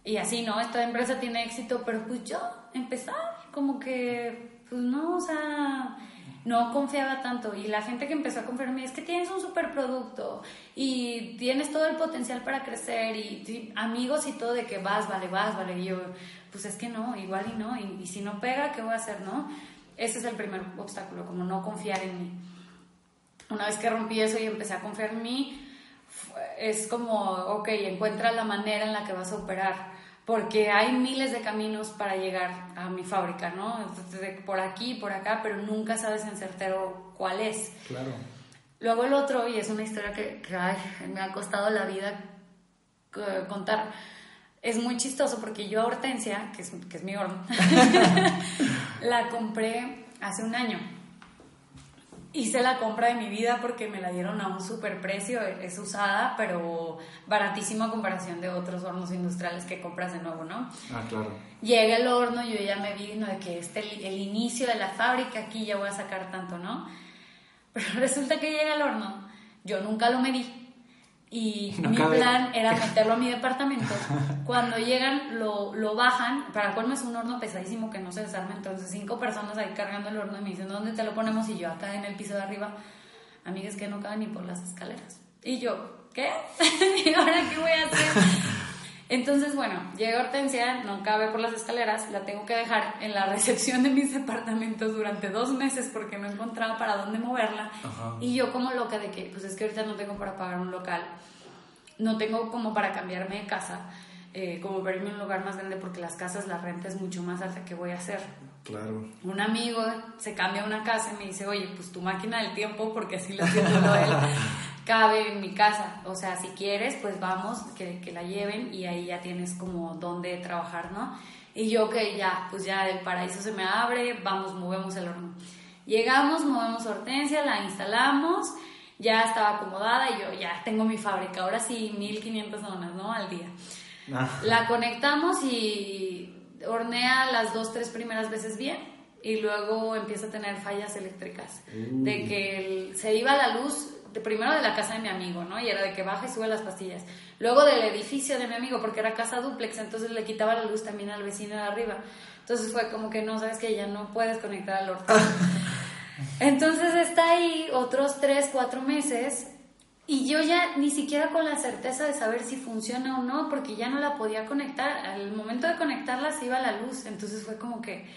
y así, ¿no? Esta empresa tiene éxito, pero pues yo empezar, como que, pues no, o sea, no confiaba tanto y la gente que empezó a confiar en mí es que tienes un super producto y tienes todo el potencial para crecer y, amigos y todo de que vas, vale, vas, vale, y yo pues es que no, igual y no, y, si no pega, ¿qué voy a hacer, no? Ese es el primer obstáculo, como no confiar en mí. Una vez que rompí eso y empecé a confiar en mí, es como, ok, encuentra la manera en la que vas a operar porque hay miles de caminos para llegar a mi fábrica, ¿no? por aquí, por acá, pero nunca sabes en certero cuál es. Claro. Luego el otro, y es una historia que, me ha costado la vida contar, es muy chistoso porque yo a Hortensia, que es, que es mi horno, la compré hace un año hice la compra de mi vida porque me la dieron a un super precio, es usada, pero baratísima a comparación de otros hornos industriales que compras de nuevo, ¿no? Ah, claro. Llega el horno, yo ya me vi, ¿no? De que este el inicio de la fábrica, aquí ya voy a sacar tanto, ¿no? Pero resulta que llega el horno, yo nunca lo medí, y mi plan era meterlo a mi departamento. Cuando llegan, lo, lo bajan. Para colmo es un horno pesadísimo que no se desarma. Entonces, cinco personas ahí cargando el horno y me dicen, ¿dónde te lo ponemos? Y yo acá en el piso de arriba, amigas que no caben ni por las escaleras. Y yo, ¿qué? ¿Y ahora qué voy a hacer? Entonces, bueno, llega Hortensia, no cabe por las escaleras, la tengo que dejar en la recepción de mis departamentos durante dos meses porque no encontraba para dónde moverla. Y yo como loca de que, pues es que ahorita no tengo para pagar un local, no tengo como para cambiarme de casa, eh, como para irme a un lugar más grande porque las casas, la renta es mucho más alta que voy a hacer. Claro. Un amigo se cambia a una casa y me dice, oye, pues tu máquina del tiempo, porque así lo entiendo él, cabe en mi casa. O sea, si quieres, pues vamos, que, que la lleven y ahí ya tienes como dónde trabajar, ¿no? Y yo, ok, ya, pues ya el paraíso se me abre, vamos, movemos el horno. Llegamos, movemos hortensia, la instalamos, ya estaba acomodada y yo ya tengo mi fábrica, ahora sí, 1500 donas, ¿no? Al día. Ah. La conectamos y hornea las dos, tres primeras veces bien y luego empieza a tener fallas eléctricas. De que se iba la luz de, primero de la casa de mi amigo, ¿no? Y era de que baja y sube las pastillas. Luego del edificio de mi amigo, porque era casa duplex, entonces le quitaba la luz también al vecino de arriba. Entonces fue como que no, sabes que ya no puedes conectar al orto. entonces está ahí otros tres, cuatro meses y yo ya ni siquiera con la certeza de saber si funciona o no, porque ya no la podía conectar. Al momento de conectarla se iba la luz. Entonces fue como que,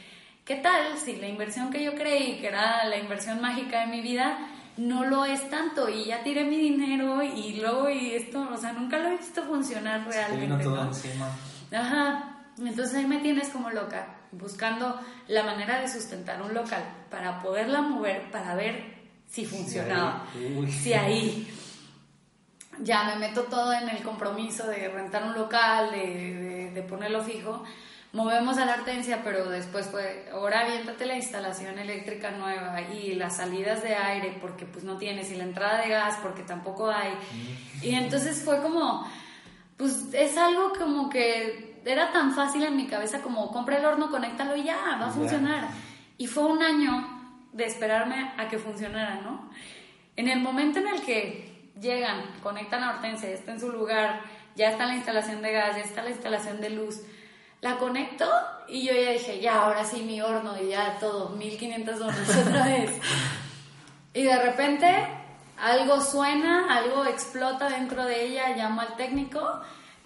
¿qué tal si la inversión que yo creí que era la inversión mágica de mi vida no lo es tanto y ya tiré mi dinero y luego y esto, o sea, nunca lo he visto funcionar realmente. todo encima. Ajá. Entonces ahí me tienes como loca, buscando la manera de sustentar un local para poderla mover, para ver si funcionaba. Si ahí. Ya me meto todo en el compromiso de rentar un local, de, de ponerlo fijo movemos a la hortensia, pero después fue, ahora aviéntate la instalación eléctrica nueva y las salidas de aire porque pues no tienes y la entrada de gas porque tampoco hay. Y entonces fue como, pues es algo como que era tan fácil en mi cabeza como compra el horno, conéctalo y ya, va a funcionar. Y fue un año de esperarme a que funcionara, ¿no? En el momento en el que llegan, conectan a Hortensia, está en su lugar, ya está la instalación de gas, ya está la instalación de luz, la conecto y yo ya dije, ya, ahora sí mi horno y ya todo, 1500 dólares otra vez. y de repente algo suena, algo explota dentro de ella, llamo al técnico,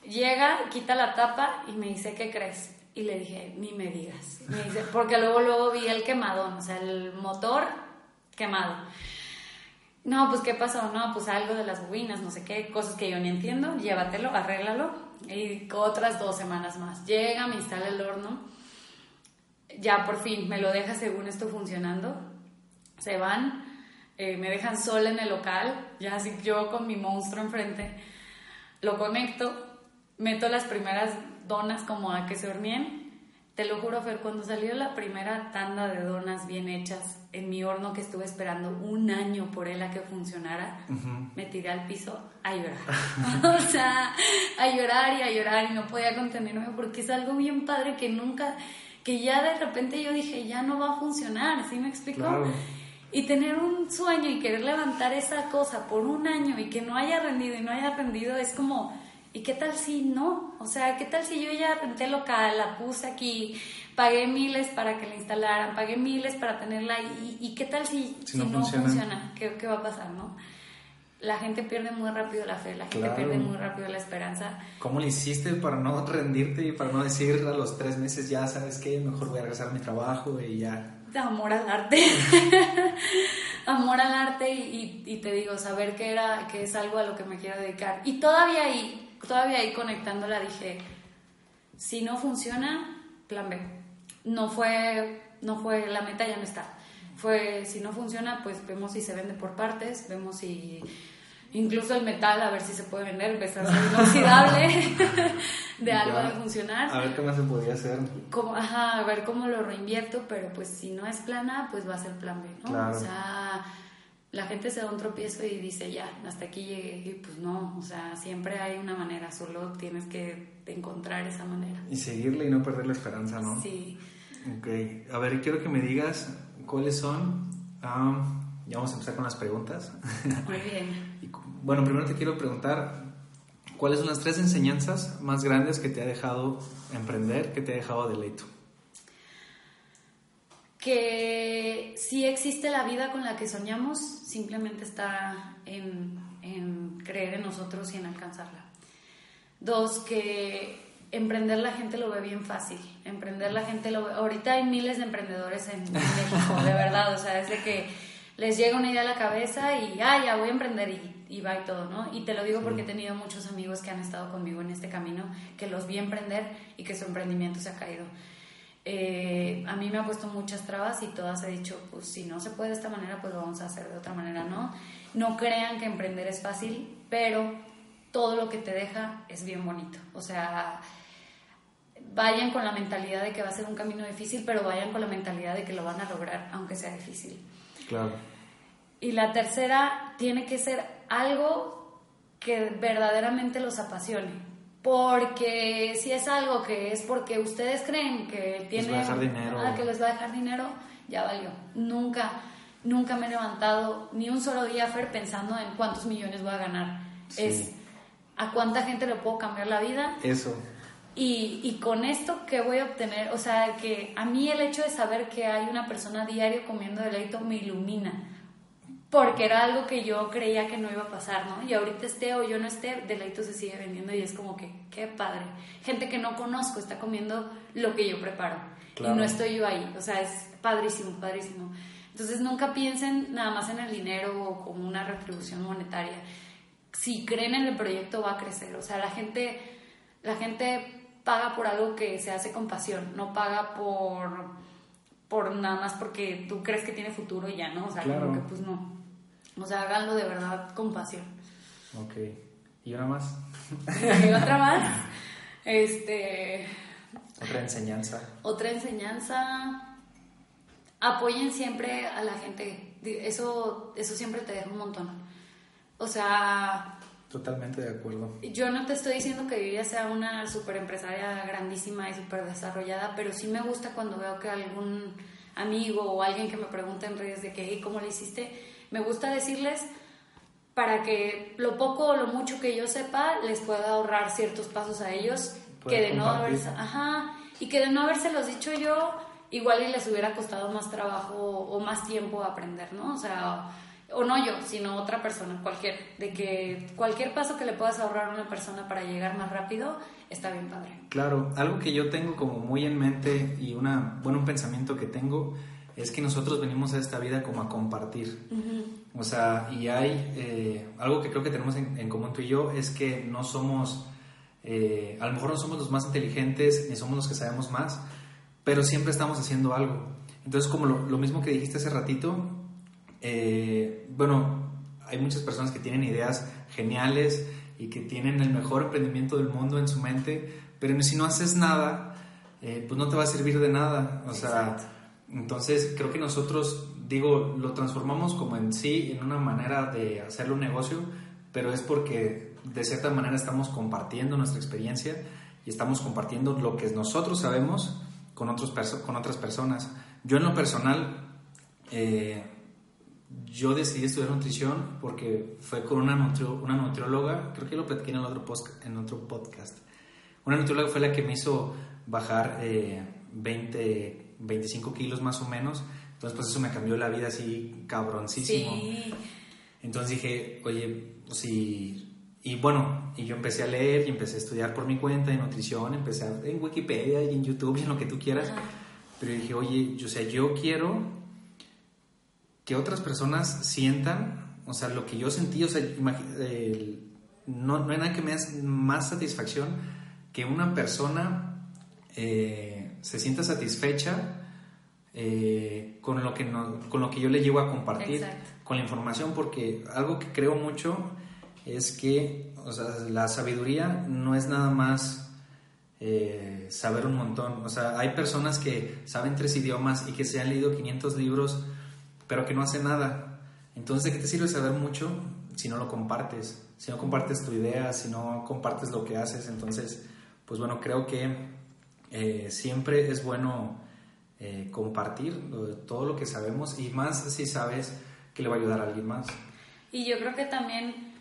llega, quita la tapa y me dice, ¿qué crees? Y le dije, ni me digas. Me dice, porque luego, luego vi el quemadón, o sea, el motor quemado. No, pues ¿qué pasó? No, pues algo de las bobinas, no sé qué, cosas que yo ni entiendo, llévatelo, arréglalo y otras dos semanas más. Llega, me instala el horno, ya por fin me lo deja según esto funcionando, se van, eh, me dejan sola en el local, ya así yo con mi monstruo enfrente, lo conecto, meto las primeras donas como a que se horneen Te lo juro, Fer, cuando salió la primera tanda de donas bien hechas en mi horno que estuve esperando un año por él a que funcionara, me tiré al piso a llorar. o sea, a llorar y a llorar y no podía contenerme porque es algo bien padre que nunca, que ya de repente yo dije, ya no va a funcionar, ¿sí me explico? Y tener un sueño y querer levantar esa cosa por un año y que no haya rendido y no haya rendido es como ¿Y qué tal si no? O sea, ¿qué tal si yo ya renté local, la puse aquí, pagué miles para que la instalaran, pagué miles para tenerla y, y qué tal si, si, no, funciona? ¿Qué, ¿Qué, va a pasar, no? La gente pierde muy rápido la fe, la gente pierde muy rápido la esperanza. ¿Cómo le hiciste para no rendirte y para no decir a los tres meses ya, sabes qué, mejor voy a regresar a mi trabajo y ya? Amor al arte. Amor al arte y, y, te digo, saber que, era, que es algo a lo que me quiero dedicar. Y todavía ahí, todavía ahí conectándola dije, si no funciona, plan B. No fue, no fue, la meta ya no está. Fue, si no funciona, pues vemos si se vende por partes, vemos si incluso el metal, a ver si se puede vender, empezar a ser inoxidable de algo de funcionar. A ver qué más se podía hacer. Como, ajá, a ver cómo lo reinvierto, pero pues si no es plan A, pues va a ser plan B, ¿no? O sea la gente se da un tropiezo y dice, ya, hasta aquí llegué. Y pues no, o sea, siempre hay una manera, solo tienes que encontrar esa manera. Y seguirle y no perder la esperanza, ¿no? Sí. Ok, a ver, quiero que me digas cuáles son. ya vamos a empezar con las preguntas. Muy bien. bueno, primero te quiero preguntar, ¿cuáles son las tres enseñanzas más grandes que te ha dejado emprender, que te ha dejado deleito? Que si existe la vida con la que soñamos, simplemente está en, creer en nosotros y en alcanzarla. Dos, que emprender la gente lo ve bien fácil. Emprender la gente lo ve... Ahorita hay miles de emprendedores en, México, de verdad. O sea, es de que les llega una idea a la cabeza y, ah, ya voy a emprender y, va y todo, ¿no? Y te lo digo porque he tenido muchos amigos que han estado conmigo en este camino, que los vi emprender y que su emprendimiento se ha caído. Eh, a mí me ha puesto muchas trabas y todas he dicho, pues si no se puede de esta manera, pues lo vamos a hacer de otra manera, ¿no? No crean que emprender es fácil, pero todo lo que te deja es bien bonito. O sea, vayan con la mentalidad de que va a ser un camino difícil, pero vayan con la mentalidad de que lo van a lograr, aunque sea difícil. Claro. Y la tercera tiene que ser algo que verdaderamente los apasione porque si es algo que es porque ustedes creen que tiene les va a dejar dinero. que les va a dejar dinero, ya valió. Nunca, nunca me he levantado ni un solo día, Fer, pensando en cuántos millones voy a ganar. Es a cuánta gente le puedo cambiar la vida. Eso. Y, y, con esto, ¿qué voy a obtener? O sea, que a mí el hecho de saber que hay una persona diario comiendo deleito me ilumina porque era algo que yo creía que no iba a pasar, ¿no? Y ahorita esté o yo no esté, Deleito se sigue vendiendo y es como que, qué padre. Gente que no conozco está comiendo lo que yo preparo y no estoy yo ahí, o sea, es padrísimo, padrísimo. Entonces nunca piensen nada más en el dinero o como una retribución monetaria. Si creen en el proyecto va a crecer, o sea, la gente, la gente paga por algo que se hace con pasión, no paga por por nada más porque tú crees que tiene futuro y ya, ¿no? O sea, claro. que pues no. O sea, háganlo de verdad con pasión. Ok. ¿Y una más? ¿Y otra más? Este... Otra enseñanza. Otra enseñanza. Apoyen siempre a la gente. Eso, eso siempre te deja un montón. O sea... Totalmente de acuerdo. Yo no te estoy diciendo que Vivia sea una super empresaria grandísima y súper desarrollada, pero sí me gusta cuando veo que algún amigo o alguien que me pregunta en redes de que, ¿cómo le hiciste? me gusta decirles para que lo poco o lo mucho que yo sepa les pueda ahorrar ciertos pasos a ellos que de no haberse, ajá, y que de no habérselos dicho yo, igual y les hubiera costado más trabajo o más tiempo aprender, ¿no? O sea, o no yo, sino otra persona, cualquier, de que cualquier paso que le puedas ahorrar a una persona para llegar más rápido está bien padre. Claro, algo que yo tengo como muy en mente y una, bueno, un pensamiento que tengo es que nosotros venimos a esta vida como a compartir. O sea, y hay eh, algo que creo que tenemos en, común tú y yo, es que no somos, eh, a lo mejor no somos los más inteligentes, ni somos los que sabemos más, pero siempre estamos haciendo algo. Entonces, como lo, mismo que dijiste hace ratito, eh, bueno, hay muchas personas que tienen ideas geniales y que tienen el mejor emprendimiento del mundo en su mente, pero si no haces nada, eh, pues no te va a servir de nada. O sea, entonces creo que nosotros, digo, lo transformamos como en sí, en una manera de hacerle un negocio, pero es porque de cierta manera estamos compartiendo nuestra experiencia y estamos compartiendo lo que nosotros sabemos con, otros con otras personas. Yo en lo personal, eh, yo decidí estudiar nutrición porque fue con una, una nutrióloga, creo que lo platiqué en, otro en otro podcast. Una nutrióloga fue la que me hizo bajar 20, eh, 25 kilos más o menos. Entonces, pues eso me cambió la vida así cabroncísimo. Sí. Entonces dije, oye, si... Y bueno, y yo empecé a leer y empecé a estudiar por mi cuenta de nutrición, empecé a, en Wikipedia y en YouTube y en lo que tú quieras. Pero dije, oye, yo, o sea, yo quiero que otras personas sientan, o sea, lo que yo sentí, o sea, no, no hay nada que me dé más satisfacción que una persona eh, se sienta satisfecha eh, con, lo que con lo que yo le llevo a compartir, con la información, porque algo que creo mucho es que o sea, la sabiduría no es nada más eh, saber un montón. O sea, hay personas que saben tres idiomas y que se han leído 500 libros pero que no hace nada. Entonces, ¿de qué te sirve saber mucho si no lo compartes? Si no compartes tu idea, si no compartes lo que haces. Entonces, pues bueno, creo que eh, siempre es bueno eh, compartir todo lo que sabemos y más si sabes que le va a ayudar a alguien más. Y yo creo que también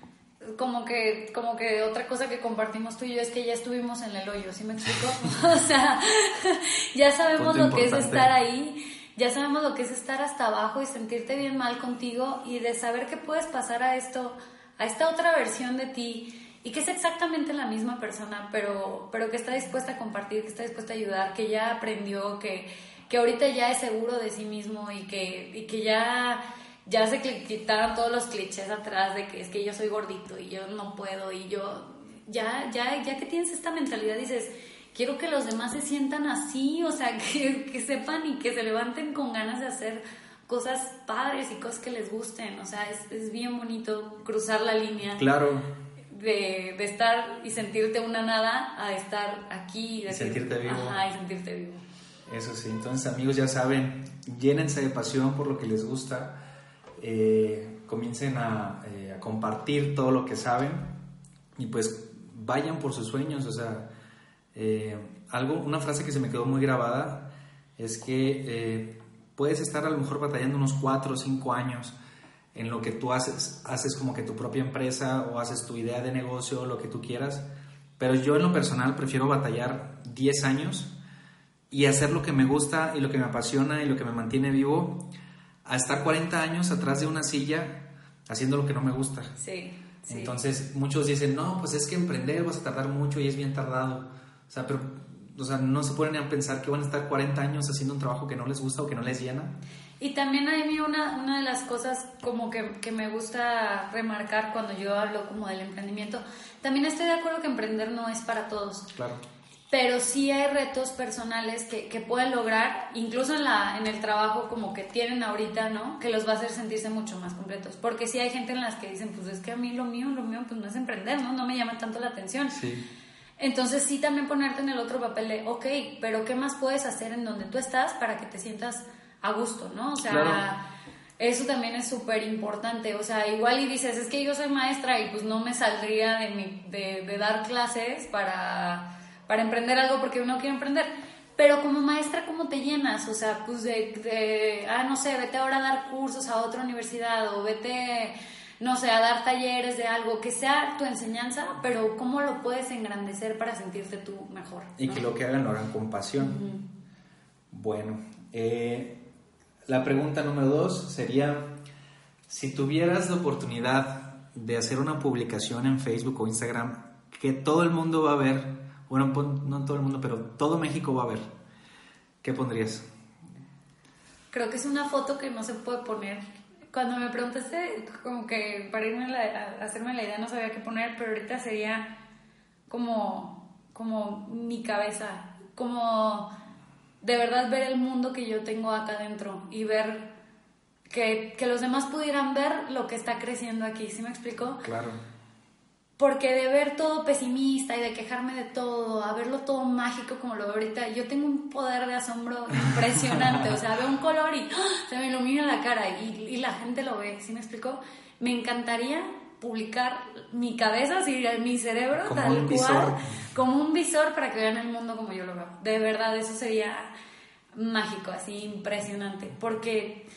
como que como que otra cosa que compartimos tú y yo es que ya estuvimos en el hoyo, ¿sí me explico? o sea, ya sabemos lo que es estar ahí ya sabemos lo que es estar hasta abajo y sentirte bien mal contigo y de saber que puedes pasar a esto, a esta otra versión de ti y que es exactamente la misma persona, pero, pero que está dispuesta a compartir, que está dispuesta a ayudar, que ya aprendió, que, que ahorita ya es seguro de sí mismo y que, y que ya, ya se quitaron todos los clichés atrás de que es que yo soy gordito y yo no puedo y yo, ya, ya, ya que tienes esta mentalidad dices, quiero que los demás se sientan así, o sea, que, sepan y que se levanten con ganas de hacer cosas padres y cosas que les gusten, o sea, es, bien bonito cruzar la línea. Claro. De, estar y sentirte una nada a estar aquí y, sentirte vivo. Ajá, y sentirte vivo. Eso sí, entonces amigos ya saben, llénense de pasión por lo que les gusta, eh, comiencen a, eh, a compartir todo lo que saben y pues vayan por sus sueños, o sea, eh, algo, una frase que se me quedó muy grabada es que eh, puedes estar a lo mejor batallando unos 4 o 5 años en lo que tú haces, haces como que tu propia empresa o haces tu idea de negocio, lo que tú quieras, pero yo en lo personal prefiero batallar 10 años y hacer lo que me gusta y lo que me apasiona y lo que me mantiene vivo, a estar 40 años atrás de una silla haciendo lo que no me gusta. Sí, Entonces muchos dicen, no, pues es que emprender vas a tardar mucho y es bien tardado. O sea, pero o sea, no se ponen a pensar que van a estar 40 años haciendo un trabajo que no les gusta o que no les llena. Y también a mí una, una de las cosas como que, que, me gusta remarcar cuando yo hablo como del emprendimiento, también estoy de acuerdo que emprender no es para todos. Claro. Pero sí hay retos personales que, que pueden lograr, incluso en, la, en el trabajo como que tienen ahorita, ¿no? Que los va a hacer sentirse mucho más completos. Porque sí hay gente en las que dicen, pues es que a mí lo mío, lo mío, pues no es emprender, ¿no? No me llama tanto la atención. Sí entonces sí también ponerte en el otro papel de, ok, pero ¿qué más puedes hacer en donde tú estás para que te sientas a gusto, ¿no? O sea, eso también es súper importante. O sea, igual y dices, es que yo soy maestra y pues no me saldría de, mi, de, dar clases para, para emprender algo porque no quiero emprender. Pero como maestra, ¿cómo te llenas? O sea, pues de, de, ah, no sé, vete ahora a dar cursos a otra universidad o vete no sé, a dar talleres de algo, que sea tu enseñanza, pero cómo lo puedes engrandecer para sentirte tú mejor. Y que lo que hagan lo hagan con pasión. Bueno, eh, la pregunta número dos sería, si tuvieras la oportunidad de hacer una publicación en Facebook o Instagram que todo el mundo va a ver, bueno, no todo el mundo, pero todo México va a ver, ¿qué pondrías? Creo que es una foto que no se puede poner cuando me preguntaste, como que para irme a hacerme la idea no sabía qué poner, pero ahorita sería como, como mi cabeza, como de verdad ver el mundo que yo tengo acá adentro y ver que, que, los demás pudieran ver lo que está creciendo aquí, ¿sí me explico? Claro. Porque de ver todo pesimista y de quejarme de todo, a verlo todo mágico como lo veo ahorita, yo tengo un poder de asombro impresionante. o sea, veo un color y ¡ah! se me ilumina la cara y, y la gente lo ve. ¿Sí me explico? Me encantaría publicar mi cabeza, así mi cerebro, Como tal cual, visor. como un visor para que vean el mundo como yo lo veo. De verdad, eso sería mágico, así impresionante, porque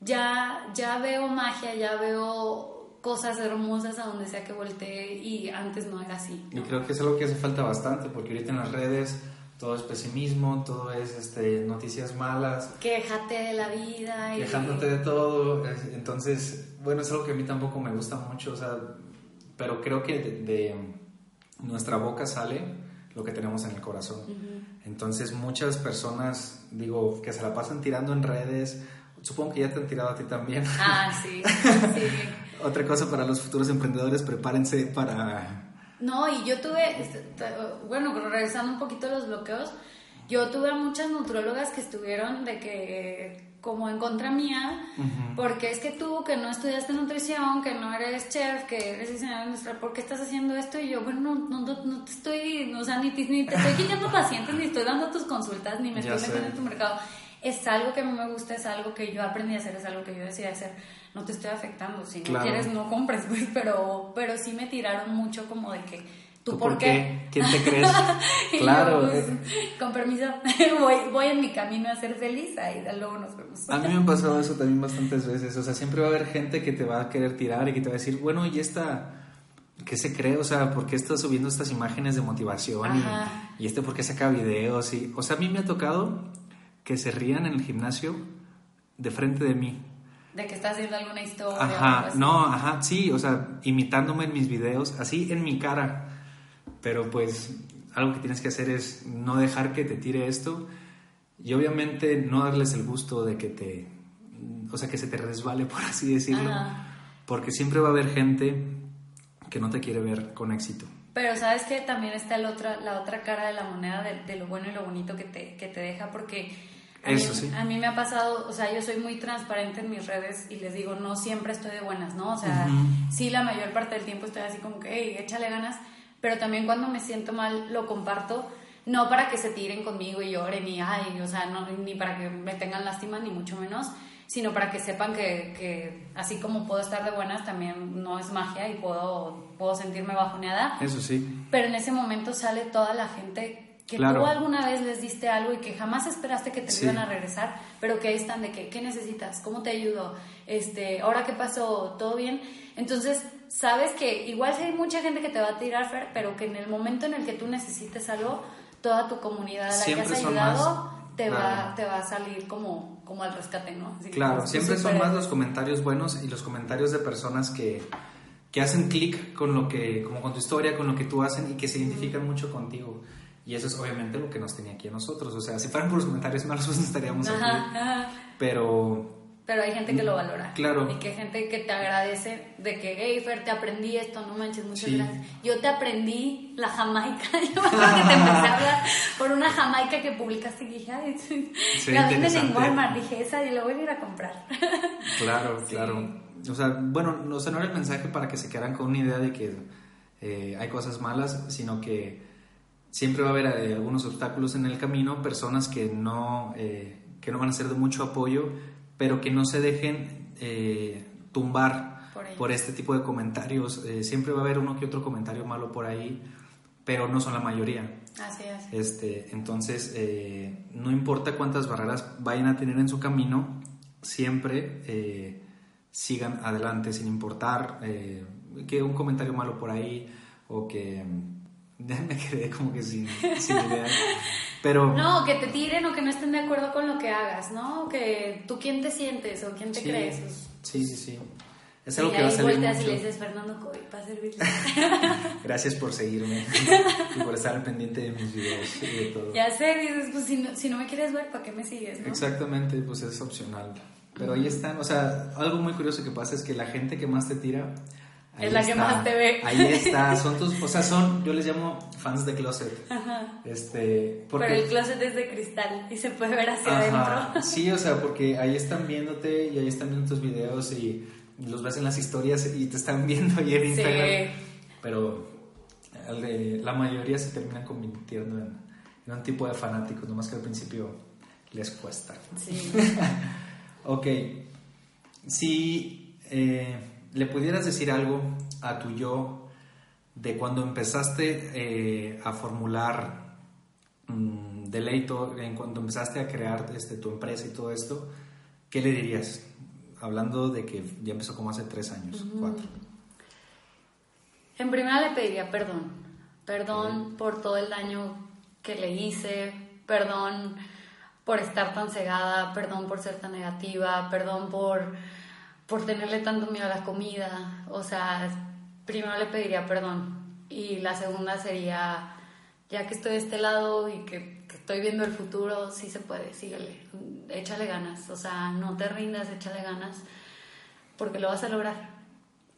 ya, ya veo magia, ya veo cosas hermosas a donde sea que voltee y antes no era así. Y creo que es algo que hace falta bastante, porque ahorita en las redes todo es pesimismo, todo es este, noticias malas, Quéjate de la vida y... quejándote de todo. es- Entonces, bueno, es algo que a mí tampoco me gusta mucho, o sea, pero creo que de, de nuestra boca sale lo que tenemos en el corazón. Entonces, muchas personas, digo, que se la pasan tirando en redes, supongo que ya te han tirado a ti también. Ah, sí, sí. Otra cosa para los futuros emprendedores, prepárense para... No, y yo tuve, este, bueno, regresando un poquito a los bloqueos, yo tuve a muchas nutrólogas que estuvieron de que como en contra mía, porque es que tú que no estudiaste nutrición, que no eres chef, que eres diseñador industrial, ¿por qué estás haciendo esto? Y yo, bueno, no, no, te estoy, o sea, ni te, ni te estoy quitando pacientes, ni estoy dando tus consultas, ni me estoy metiendo en tu mercado. Es algo que a mí me gusta, es algo que yo aprendí a hacer, es algo que yo decidí hacer. No te estoy afectando, si no quieres no compres, pues, pero, pero sí me tiraron mucho como de que, ¿tú, ¿Tú por por qué? qué? ¿Quién te crees? Claro, yo, pues, eh. con permiso, voy, voy en mi camino a ser feliz, ahí luego nos vemos. A mí me ha pasado eso también bastantes veces. O sea, siempre va a haber gente que te va a querer tirar y que te va a decir, bueno, ¿y esta qué se cree? O sea, ¿por qué está subiendo estas imágenes de motivación? Y, y este, ¿por qué saca videos? Y, o sea, a mí me ha tocado que se rían en el gimnasio de frente de mí. De que estás haciendo alguna historia. o algo Ajá, no, ajá, sí, o sea, imitándome en mis videos, así en mi cara. Pero pues algo que tienes que hacer es no dejar que te tire esto y obviamente no darles el gusto de que te, o sea, que se te resbale, por así decirlo. Ajá. Porque siempre va a haber gente que no te quiere ver con éxito. Pero sabes que también está el otra, la otra cara de la moneda de, de lo bueno y lo bonito que te, que te deja, porque a, Eso mí, sí. a mí me ha pasado, o sea, yo soy muy transparente en mis redes y les digo, no siempre estoy de buenas, ¿no? O sea, sí, la mayor parte del tiempo estoy así como que, hey, échale ganas, pero también cuando me siento mal lo comparto, no para que se tiren conmigo y lloren y, ay, o sea, no, ni para que me tengan lástima, ni mucho menos, sino para que sepan que, que así como puedo estar de buenas, también no es magia y puedo, puedo sentirme bajoneada. Eso sí. Pero en ese momento sale toda la gente que Claro. tú alguna vez les diste algo y que jamás esperaste que te Sí. iban a regresar, pero que ahí están de que, ¿qué necesitas? ¿Cómo te ayudo? Este, ¿Ahora qué pasó? ¿Todo bien? Entonces, sabes que igual sí hay mucha gente que te va a tirar, Fer, pero que en el momento en el que tú necesites algo, toda tu comunidad a la Siempre que has ayudado más- te, va, te va a salir como, como al rescate, ¿no? Así Claro, siempre son más los comentarios buenos y los comentarios de personas que, que hacen clic con lo que, como con tu historia, con lo que tú hacen y que se identifican mucho contigo. Y eso es obviamente lo que nos tenía aquí a nosotros. O sea, si fueran por los comentarios malos, pues estaríamos aquí. ajá. Pero Pero hay gente que lo valora. Claro. Y que hay gente que te agradece de que, hey, Fer, te aprendí esto, no manches, muchas Sí. gracias. Yo te aprendí la jamaica. Yo me acuerdo que te empecé a hablar por una jamaica que publicaste y dije, ay, Sí, la venden en. Walmart. Dije, esa y la voy a ir a comprar. Claro, Sí. claro. O sea, bueno, no, o sea, no era el mensaje para que se quedaran con una idea de que eh, hay cosas malas, sino que siempre va a haber eh, algunos obstáculos en el camino, personas que no, eh, que no van a ser de mucho apoyo, pero que no se dejen eh, tumbar Por este tipo de comentarios. Siempre va a haber uno que otro comentario malo por ahí, pero no son la mayoría. Así es. Este, entonces, no importa cuántas barreras vayan a tener en su camino, siempre sigan adelante sin importar que un comentario malo por ahí o que me quedé como que sin, sin idea. Pero No, que te tiren o que no estén de acuerdo con lo que hagas, ¿no? Que tú quién te sientes o quién te sí, crees. Sí, sí, sí. Es y algo que va a salir volteas y mucho. le dices, Fernando Coy, para servirle. Gracias por seguirme y por estar al pendiente de mis videos y de todo. ya sé, dices, pues si no, si no me quieres ver, ¿para qué me sigues, no? Exactamente, pues es opcional. Pero ahí están, o sea, algo muy curioso que pasa es que la gente que más te tira... ahí Es la que más te ve. Ahí está, son tus, o sea, son, yo les llamo fans de closet. Este, porque... Pero el closet es de cristal y se puede ver hacia Ajá, adentro. Sí, o sea, porque ahí están viéndote y ahí están viendo tus videos y los ves en las historias y te están viendo ahí en Sí. Instagram. pero la mayoría se terminan convirtiendo en, un tipo de fanáticos, nomás que al principio les cuesta. Sí. ok, si eh, le pudieras decir algo a tu yo de cuando empezaste eh, a formular um, Deleito, en cuando empezaste a crear este, tu empresa y todo esto, ¿qué le dirías? Hablando de que ya empezó como hace tres años, cuatro. En primera le pediría perdón. Perdón por todo el daño que le hice. Perdón por estar tan cegada. Perdón por ser tan negativa. Perdón por, por tenerle tanto miedo a la comida. O sea, primero le pediría perdón. Y la segunda sería, ya que estoy de este lado y que, que estoy viendo el futuro, sí se puede, síguele. Échale ganas. O sea, no te rindas, échale ganas. Porque lo vas a lograr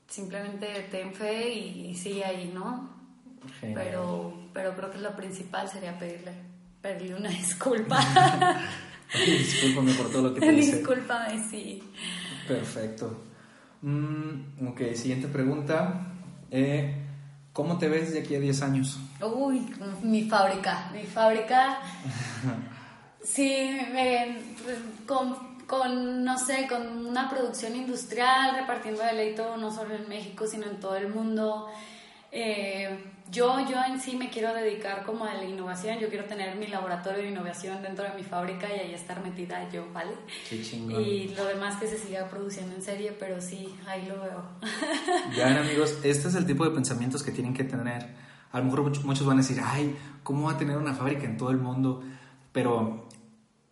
simplemente ten fe y, sigue ahí, ¿no? Pero, pero creo que lo principal sería pedirle, pedirle una disculpa. Discúlpame por todo lo que te hice. Discúlpame, sí. Perfecto. Mm, ok, siguiente pregunta. Eh, ¿Cómo te ves de aquí a 10 años? Uy, mi fábrica. Mi fábrica. sí, con con, no sé, con una producción industrial, repartiendo deleito no solo en México, sino en todo el mundo. Eh, yo, yo en sí me quiero dedicar como a la innovación, yo quiero tener mi laboratorio de innovación dentro de mi fábrica y ahí estar metida yo, ¿vale? Qué chingón. Y lo demás que se siga produciendo en serie, pero sí, ahí lo veo. Ya, amigos, este es el tipo de pensamientos que tienen que tener. A lo mejor muchos van a decir, ay, ¿cómo va a tener una fábrica en todo el mundo? Pero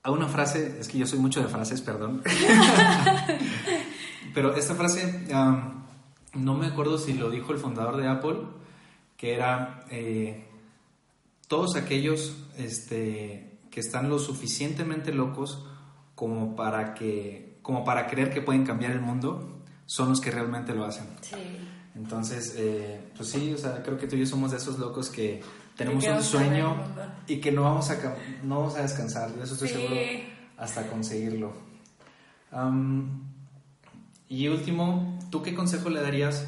a una frase, es que yo soy mucho de frases, perdón. Pero esta frase, no me acuerdo si lo dijo el fundador de Apple, que era eh, todos aquellos este, que están lo suficientemente locos como para, que, como para creer que pueden cambiar el mundo, son los que realmente lo hacen. Sí. Entonces, eh, pues sí, o sea, creo que tú y yo somos de esos locos que tenemos un sueño y que no vamos a, no vamos a descansar, de eso estoy seguro, hasta conseguirlo. y último, ¿tú qué consejo le darías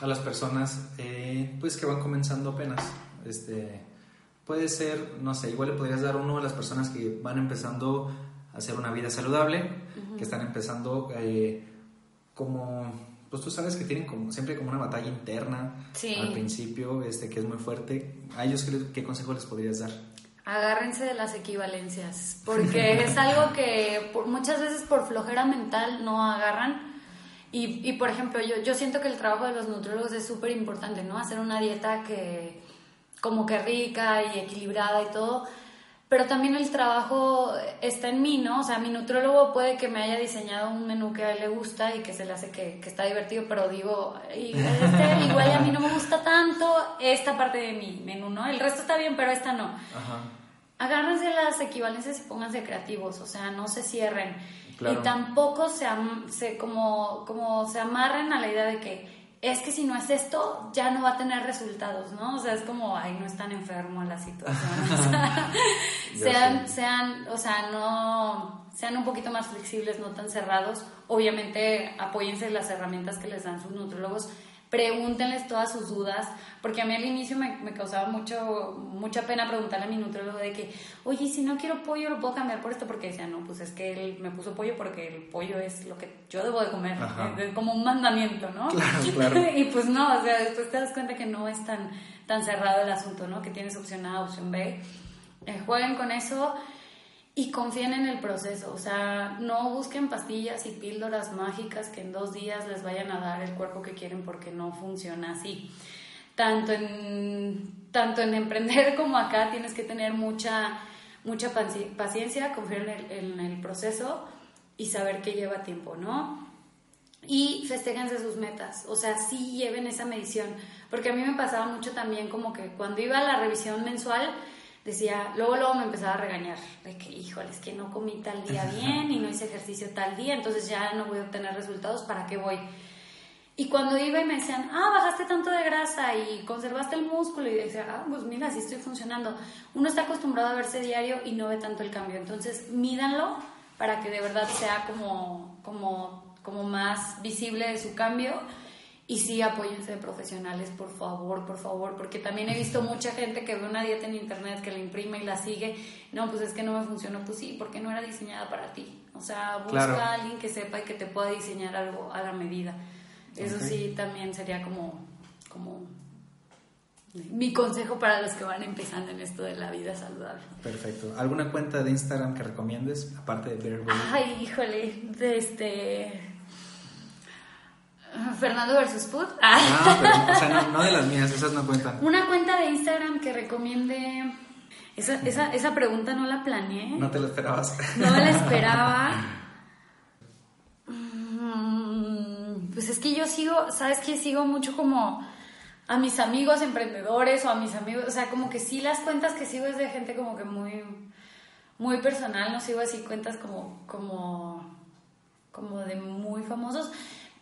a las personas eh, pues que van comenzando apenas? Este, puede ser, no sé, igual le podrías dar uno a las personas que van empezando a hacer una vida saludable, que están empezando eh, como pues tú sabes que tienen como siempre como una batalla interna al principio, este, que es muy fuerte. ¿A ellos qué, consejo les podrías dar? Agárrense de las equivalencias, porque es algo que muchas veces por flojera mental no agarran. Y, y por ejemplo, yo, yo siento que el trabajo de los nutriólogos es súper importante, ¿no? Hacer una dieta que como que rica y equilibrada y todo, pero también el trabajo está en mí, ¿no? O sea, mi nutrólogo puede que me haya diseñado un menú que a él le gusta y que se le hace que, que está divertido, pero digo, este, igual a mí no me gusta tanto esta parte de mi menú, ¿no? El resto está bien, pero esta no. Ajá. Agárrense las equivalencias y pónganse creativos, o sea, no se cierren. Y tampoco se, se, como, como se amarren a la idea de que es que si no es esto, ya no va a tener resultados, ¿no? O sea, es como, ay, no es tan enfermo la situación. O sea, sean, sean, o sea, no, sean un poquito más flexibles, no tan cerrados. Obviamente, apóyense las herramientas que les dan sus nutrólogos pregúntenles todas sus dudas, porque a mí al inicio me, me, causaba mucho, mucha pena preguntarle a mi nutriólogo de que, oye, si no quiero pollo, ¿lo puedo cambiar por esto? Porque decía, no, pues es que él me puso pollo porque el pollo es lo que yo debo de comer, es como un mandamiento, ¿no? Claro, claro. y pues no, o sea, después te das cuenta que no es tan, tan cerrado el asunto, ¿no? Que tienes opción A, opción B. Eh, jueguen con eso y confíen en el proceso, o sea, no busquen pastillas y píldoras mágicas que en dos días les vayan a dar el cuerpo que quieren porque no funciona así. Tanto en, tanto en emprender como acá tienes que tener mucha, mucha paciencia, confiar en el, proceso y saber que lleva tiempo, ¿no? Y festéjense sus metas, o sea, sí lleven esa medición, porque a mí me pasaba mucho también como que cuando iba a la revisión mensual, decía, luego luego me empezaba a regañar, de que, híjole, es que no comí tal día bien y no hice ejercicio tal día, entonces ya no voy a obtener resultados, ¿para qué voy? Y cuando iba y me decían, ah, bajaste tanto de grasa y conservaste el músculo, y decía, ah, pues mira, sí estoy funcionando. Uno está acostumbrado a verse diario y no ve tanto el cambio, entonces mídanlo para que de verdad sea como, como, como más visible su cambio Y sí, apóyense de profesionales, por favor, por favor, porque también he visto mucha gente que ve una dieta en internet, que la imprime y la sigue. No, pues es que no me funcionó. Pues sí, porque no era diseñada para ti. O sea, busca a alguien que sepa y que te pueda diseñar algo a la medida. Eso sí, también sería como, como mi consejo para los que van empezando en esto de la vida saludable. Perfecto. ¿Alguna cuenta de Instagram que recomiendes, aparte de Better Ay, híjole, de este... Fernando versus Food. Ah, pero, o sea, no, de las mías, esas no cuentan. Una cuenta de Instagram que recomiende... Esa, esa, esa pregunta no la planeé. No te la esperabas. No me la esperaba. Mm, pues es que yo sigo, ¿sabes qué? Sigo mucho como a mis amigos emprendedores o a mis amigos, o sea, como que sí las cuentas que sigo es de gente como que muy, muy personal, no sigo así cuentas como, como, como de muy famosos.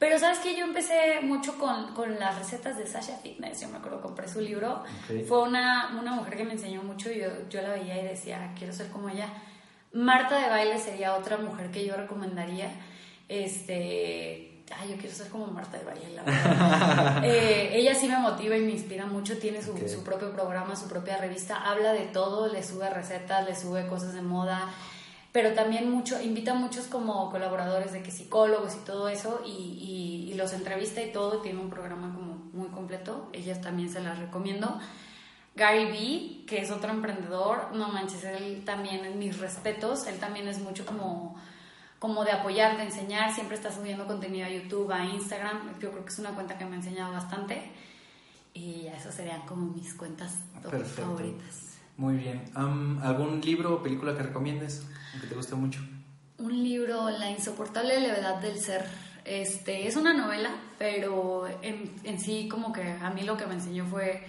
Pero sabes que yo empecé mucho con, con, las recetas de Sasha Fitness, yo me acuerdo, compré su libro, fue una, una, mujer que me enseñó mucho y yo, yo la veía y decía, quiero ser como ella. Marta de baile sería otra mujer que yo recomendaría, este, ay, yo quiero ser como Marta de Valle, eh, ella sí me motiva y me inspira mucho, tiene su, su, propio programa, su propia revista, habla de todo, le sube recetas, le sube cosas de moda, pero también mucho, invita a muchos como colaboradores de que psicólogos y todo eso, y, y, los entrevista y todo, tiene un programa como muy completo, ellas también se las recomiendo. Gary Vee, que es otro emprendedor, no manches, él también, mis respetos, él también es mucho como como de apoyar, de enseñar, siempre está subiendo contenido a YouTube, a Instagram, yo creo que es una cuenta que me ha enseñado bastante y ya esas serían como mis cuentas favoritas. Muy bien. ¿Algún libro o película que recomiendes que te guste mucho? Un libro, La insoportable levedad del ser. Este, es una novela, pero en, en sí como que a mí lo que me enseñó fue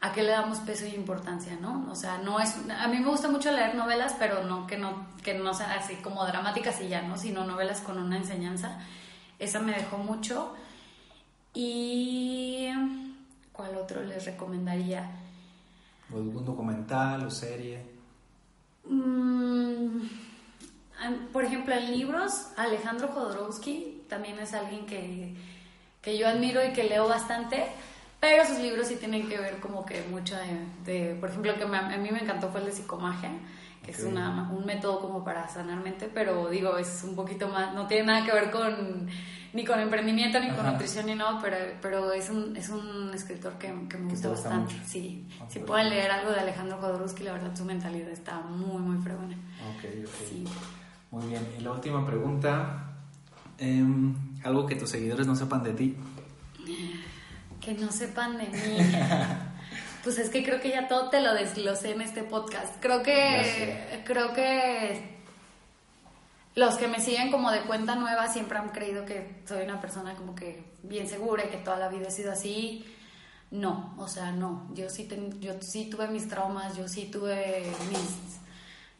a qué le damos peso y importancia, ¿no? O sea, no es, a mí me gusta mucho leer novelas, pero no que no, que no sean así como dramáticas y ya, ¿no? Sino novelas con una enseñanza. Esa me dejó mucho. Y ¿cuál otro les recomendaría? ¿Algún documental o serie? Mm, por ejemplo, en libros, Alejandro Jodorowsky también es alguien que, que yo admiro y que leo bastante pero sus libros sí tienen que ver como que mucho de, por ejemplo, que a mí me encantó fue el de psicomagia, que es una, un método como para sanar mente, pero digo, es un poquito más, no tiene nada que ver con ni con emprendimiento, ni con nutrición, ni nada, pero, pero es, un, es un escritor que, que me gusta bastante. Sí, si pueden leer algo de Alejandro Jodorowsky, la verdad su mentalidad está muy, muy fregona. Ok, ok. Sí. Muy bien, y la última pregunta, em, algo que tus seguidores no sepan de ti que no sepan de mí. Pues es que creo que ya todo te lo desglosé en este podcast. Creo que creo que los que me siguen como de cuenta nueva siempre han creído que soy una persona como que bien segura y que toda la vida he sido así. No, o sea, no. Yo sí, yo sí tuve mis traumas, yo sí tuve mis,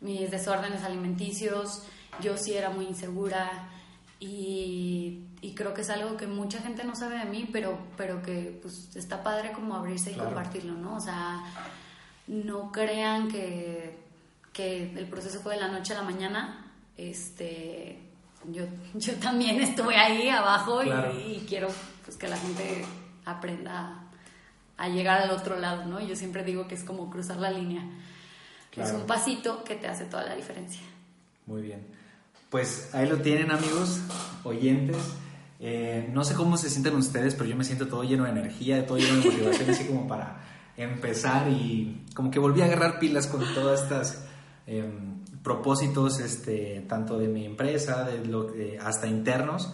mis desórdenes alimenticios, yo sí era muy insegura y, y, creo que es algo que mucha gente no sabe de mí, pero, pero que pues está padre como abrirse y compartirlo, ¿no? O sea, no crean que, que el proceso fue de la noche a la mañana. Este, yo, yo también estuve ahí abajo y, quiero pues, que la gente aprenda a, llegar al otro lado, ¿no? Yo siempre digo que es como cruzar la línea. Es un pasito que te hace toda la diferencia. Muy bien. Pues ahí lo tienen amigos, oyentes. Eh, no sé cómo se sienten ustedes, pero yo me siento todo lleno de energía, todo lleno de motivación, así como para empezar y como que volví a agarrar pilas con todas estas em, propósitos, este, tanto de mi empresa, de lo, hasta internos.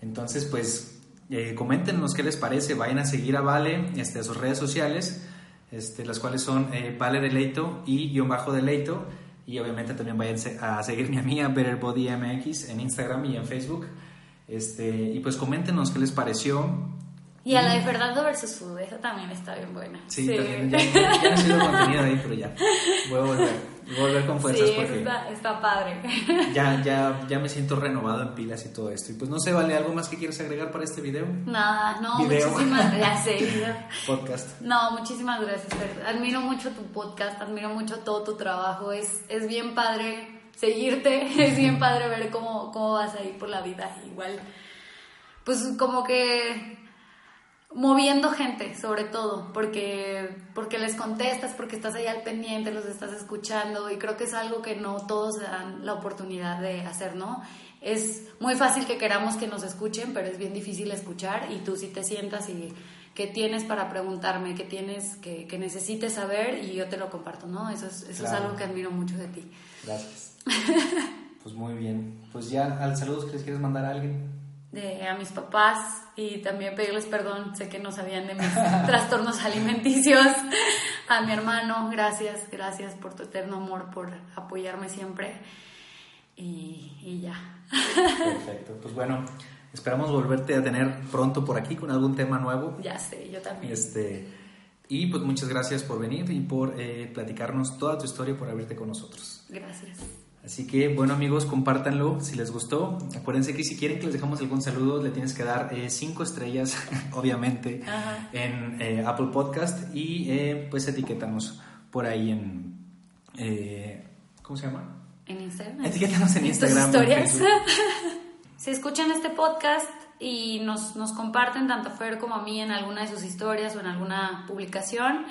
Entonces, pues, eh, coméntenos qué les parece, vayan a seguir a Vale, este, a sus redes sociales, este, las cuales son eh, Vale Deleito y guion bajo Deleito. Y obviamente también vayan a seguir mi amiga Better Body MX en Instagram y en Facebook. Este, y pues coméntenos qué les pareció. Y a la de Fernando versus Food, esa también está bien buena. Sí, también. Ya, ya, no contenido ahí, pero ya. Voy a volver volver con fuerzas sí, porque está, está, padre. Ya, ya, ya me siento renovado en pilas y todo esto. Y pues no sé, ¿vale? ¿Algo más que quieres agregar para este video? Nada, no, muchísimas gracias. podcast. No, muchísimas gracias. Admiro mucho tu podcast, admiro mucho todo tu trabajo. Es, es bien padre seguirte, es bien padre ver cómo, cómo vas a ir por la vida. Igual, pues como que moviendo gente, sobre todo, porque, porque les contestas, porque estás ahí al pendiente, los estás escuchando y creo que es algo que no todos dan la oportunidad de hacer, ¿no? Es muy fácil que queramos que nos escuchen, pero es bien difícil escuchar y tú si te sientas y qué tienes para preguntarme, qué tienes que, que, necesites saber y yo te lo comparto, ¿no? Eso es, eso es algo que admiro mucho de ti. Gracias. pues muy bien. Pues ya, al saludos que les quieres mandar a alguien de, a mis papás y también pedirles perdón, sé que no sabían de mis trastornos alimenticios, a mi hermano, gracias, gracias por tu eterno amor, por apoyarme siempre y, y ya. Perfecto, pues bueno, esperamos volverte a tener pronto por aquí con algún tema nuevo. Ya sé, yo también. Este, y pues muchas gracias por venir y por eh, platicarnos toda tu historia, por haberte con nosotros. Gracias. Así que, bueno amigos, compártanlo si les gustó. Acuérdense que si quieren que les dejamos algún saludo, le tienes que dar eh, cinco estrellas, obviamente, en eh, Apple Podcast y eh, pues etiquétanos por ahí en... ¿Cómo se llama? En Instagram. Etiquétanos en Instagram. historias. si escuchan este podcast y nos, nos comparten tanto a Fer como a mí en alguna de sus historias o en alguna publicación,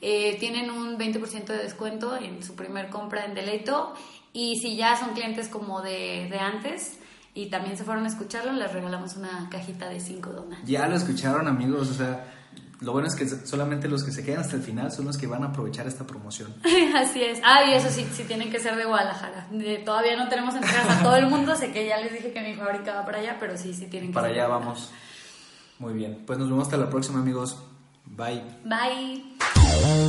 tienen un 20% de descuento en su primer compra en Deleito y si ya son clientes como de, de antes y también se fueron a escucharlo, les regalamos una cajita de 5 donas. Ya lo escucharon amigos, o sea, lo bueno es que solamente los que se quedan hasta el final son los que van a aprovechar esta promoción. Así es. Ah, y eso sí, sí tienen que ser de Guadalajara. todavía no tenemos entregas a todo el mundo, sé que ya les dije que mi fábrica va para allá, pero sí, sí tienen que para allá vamos. Muy bien. Pues nos vemos hasta la próxima, amigos. Bye. Bye.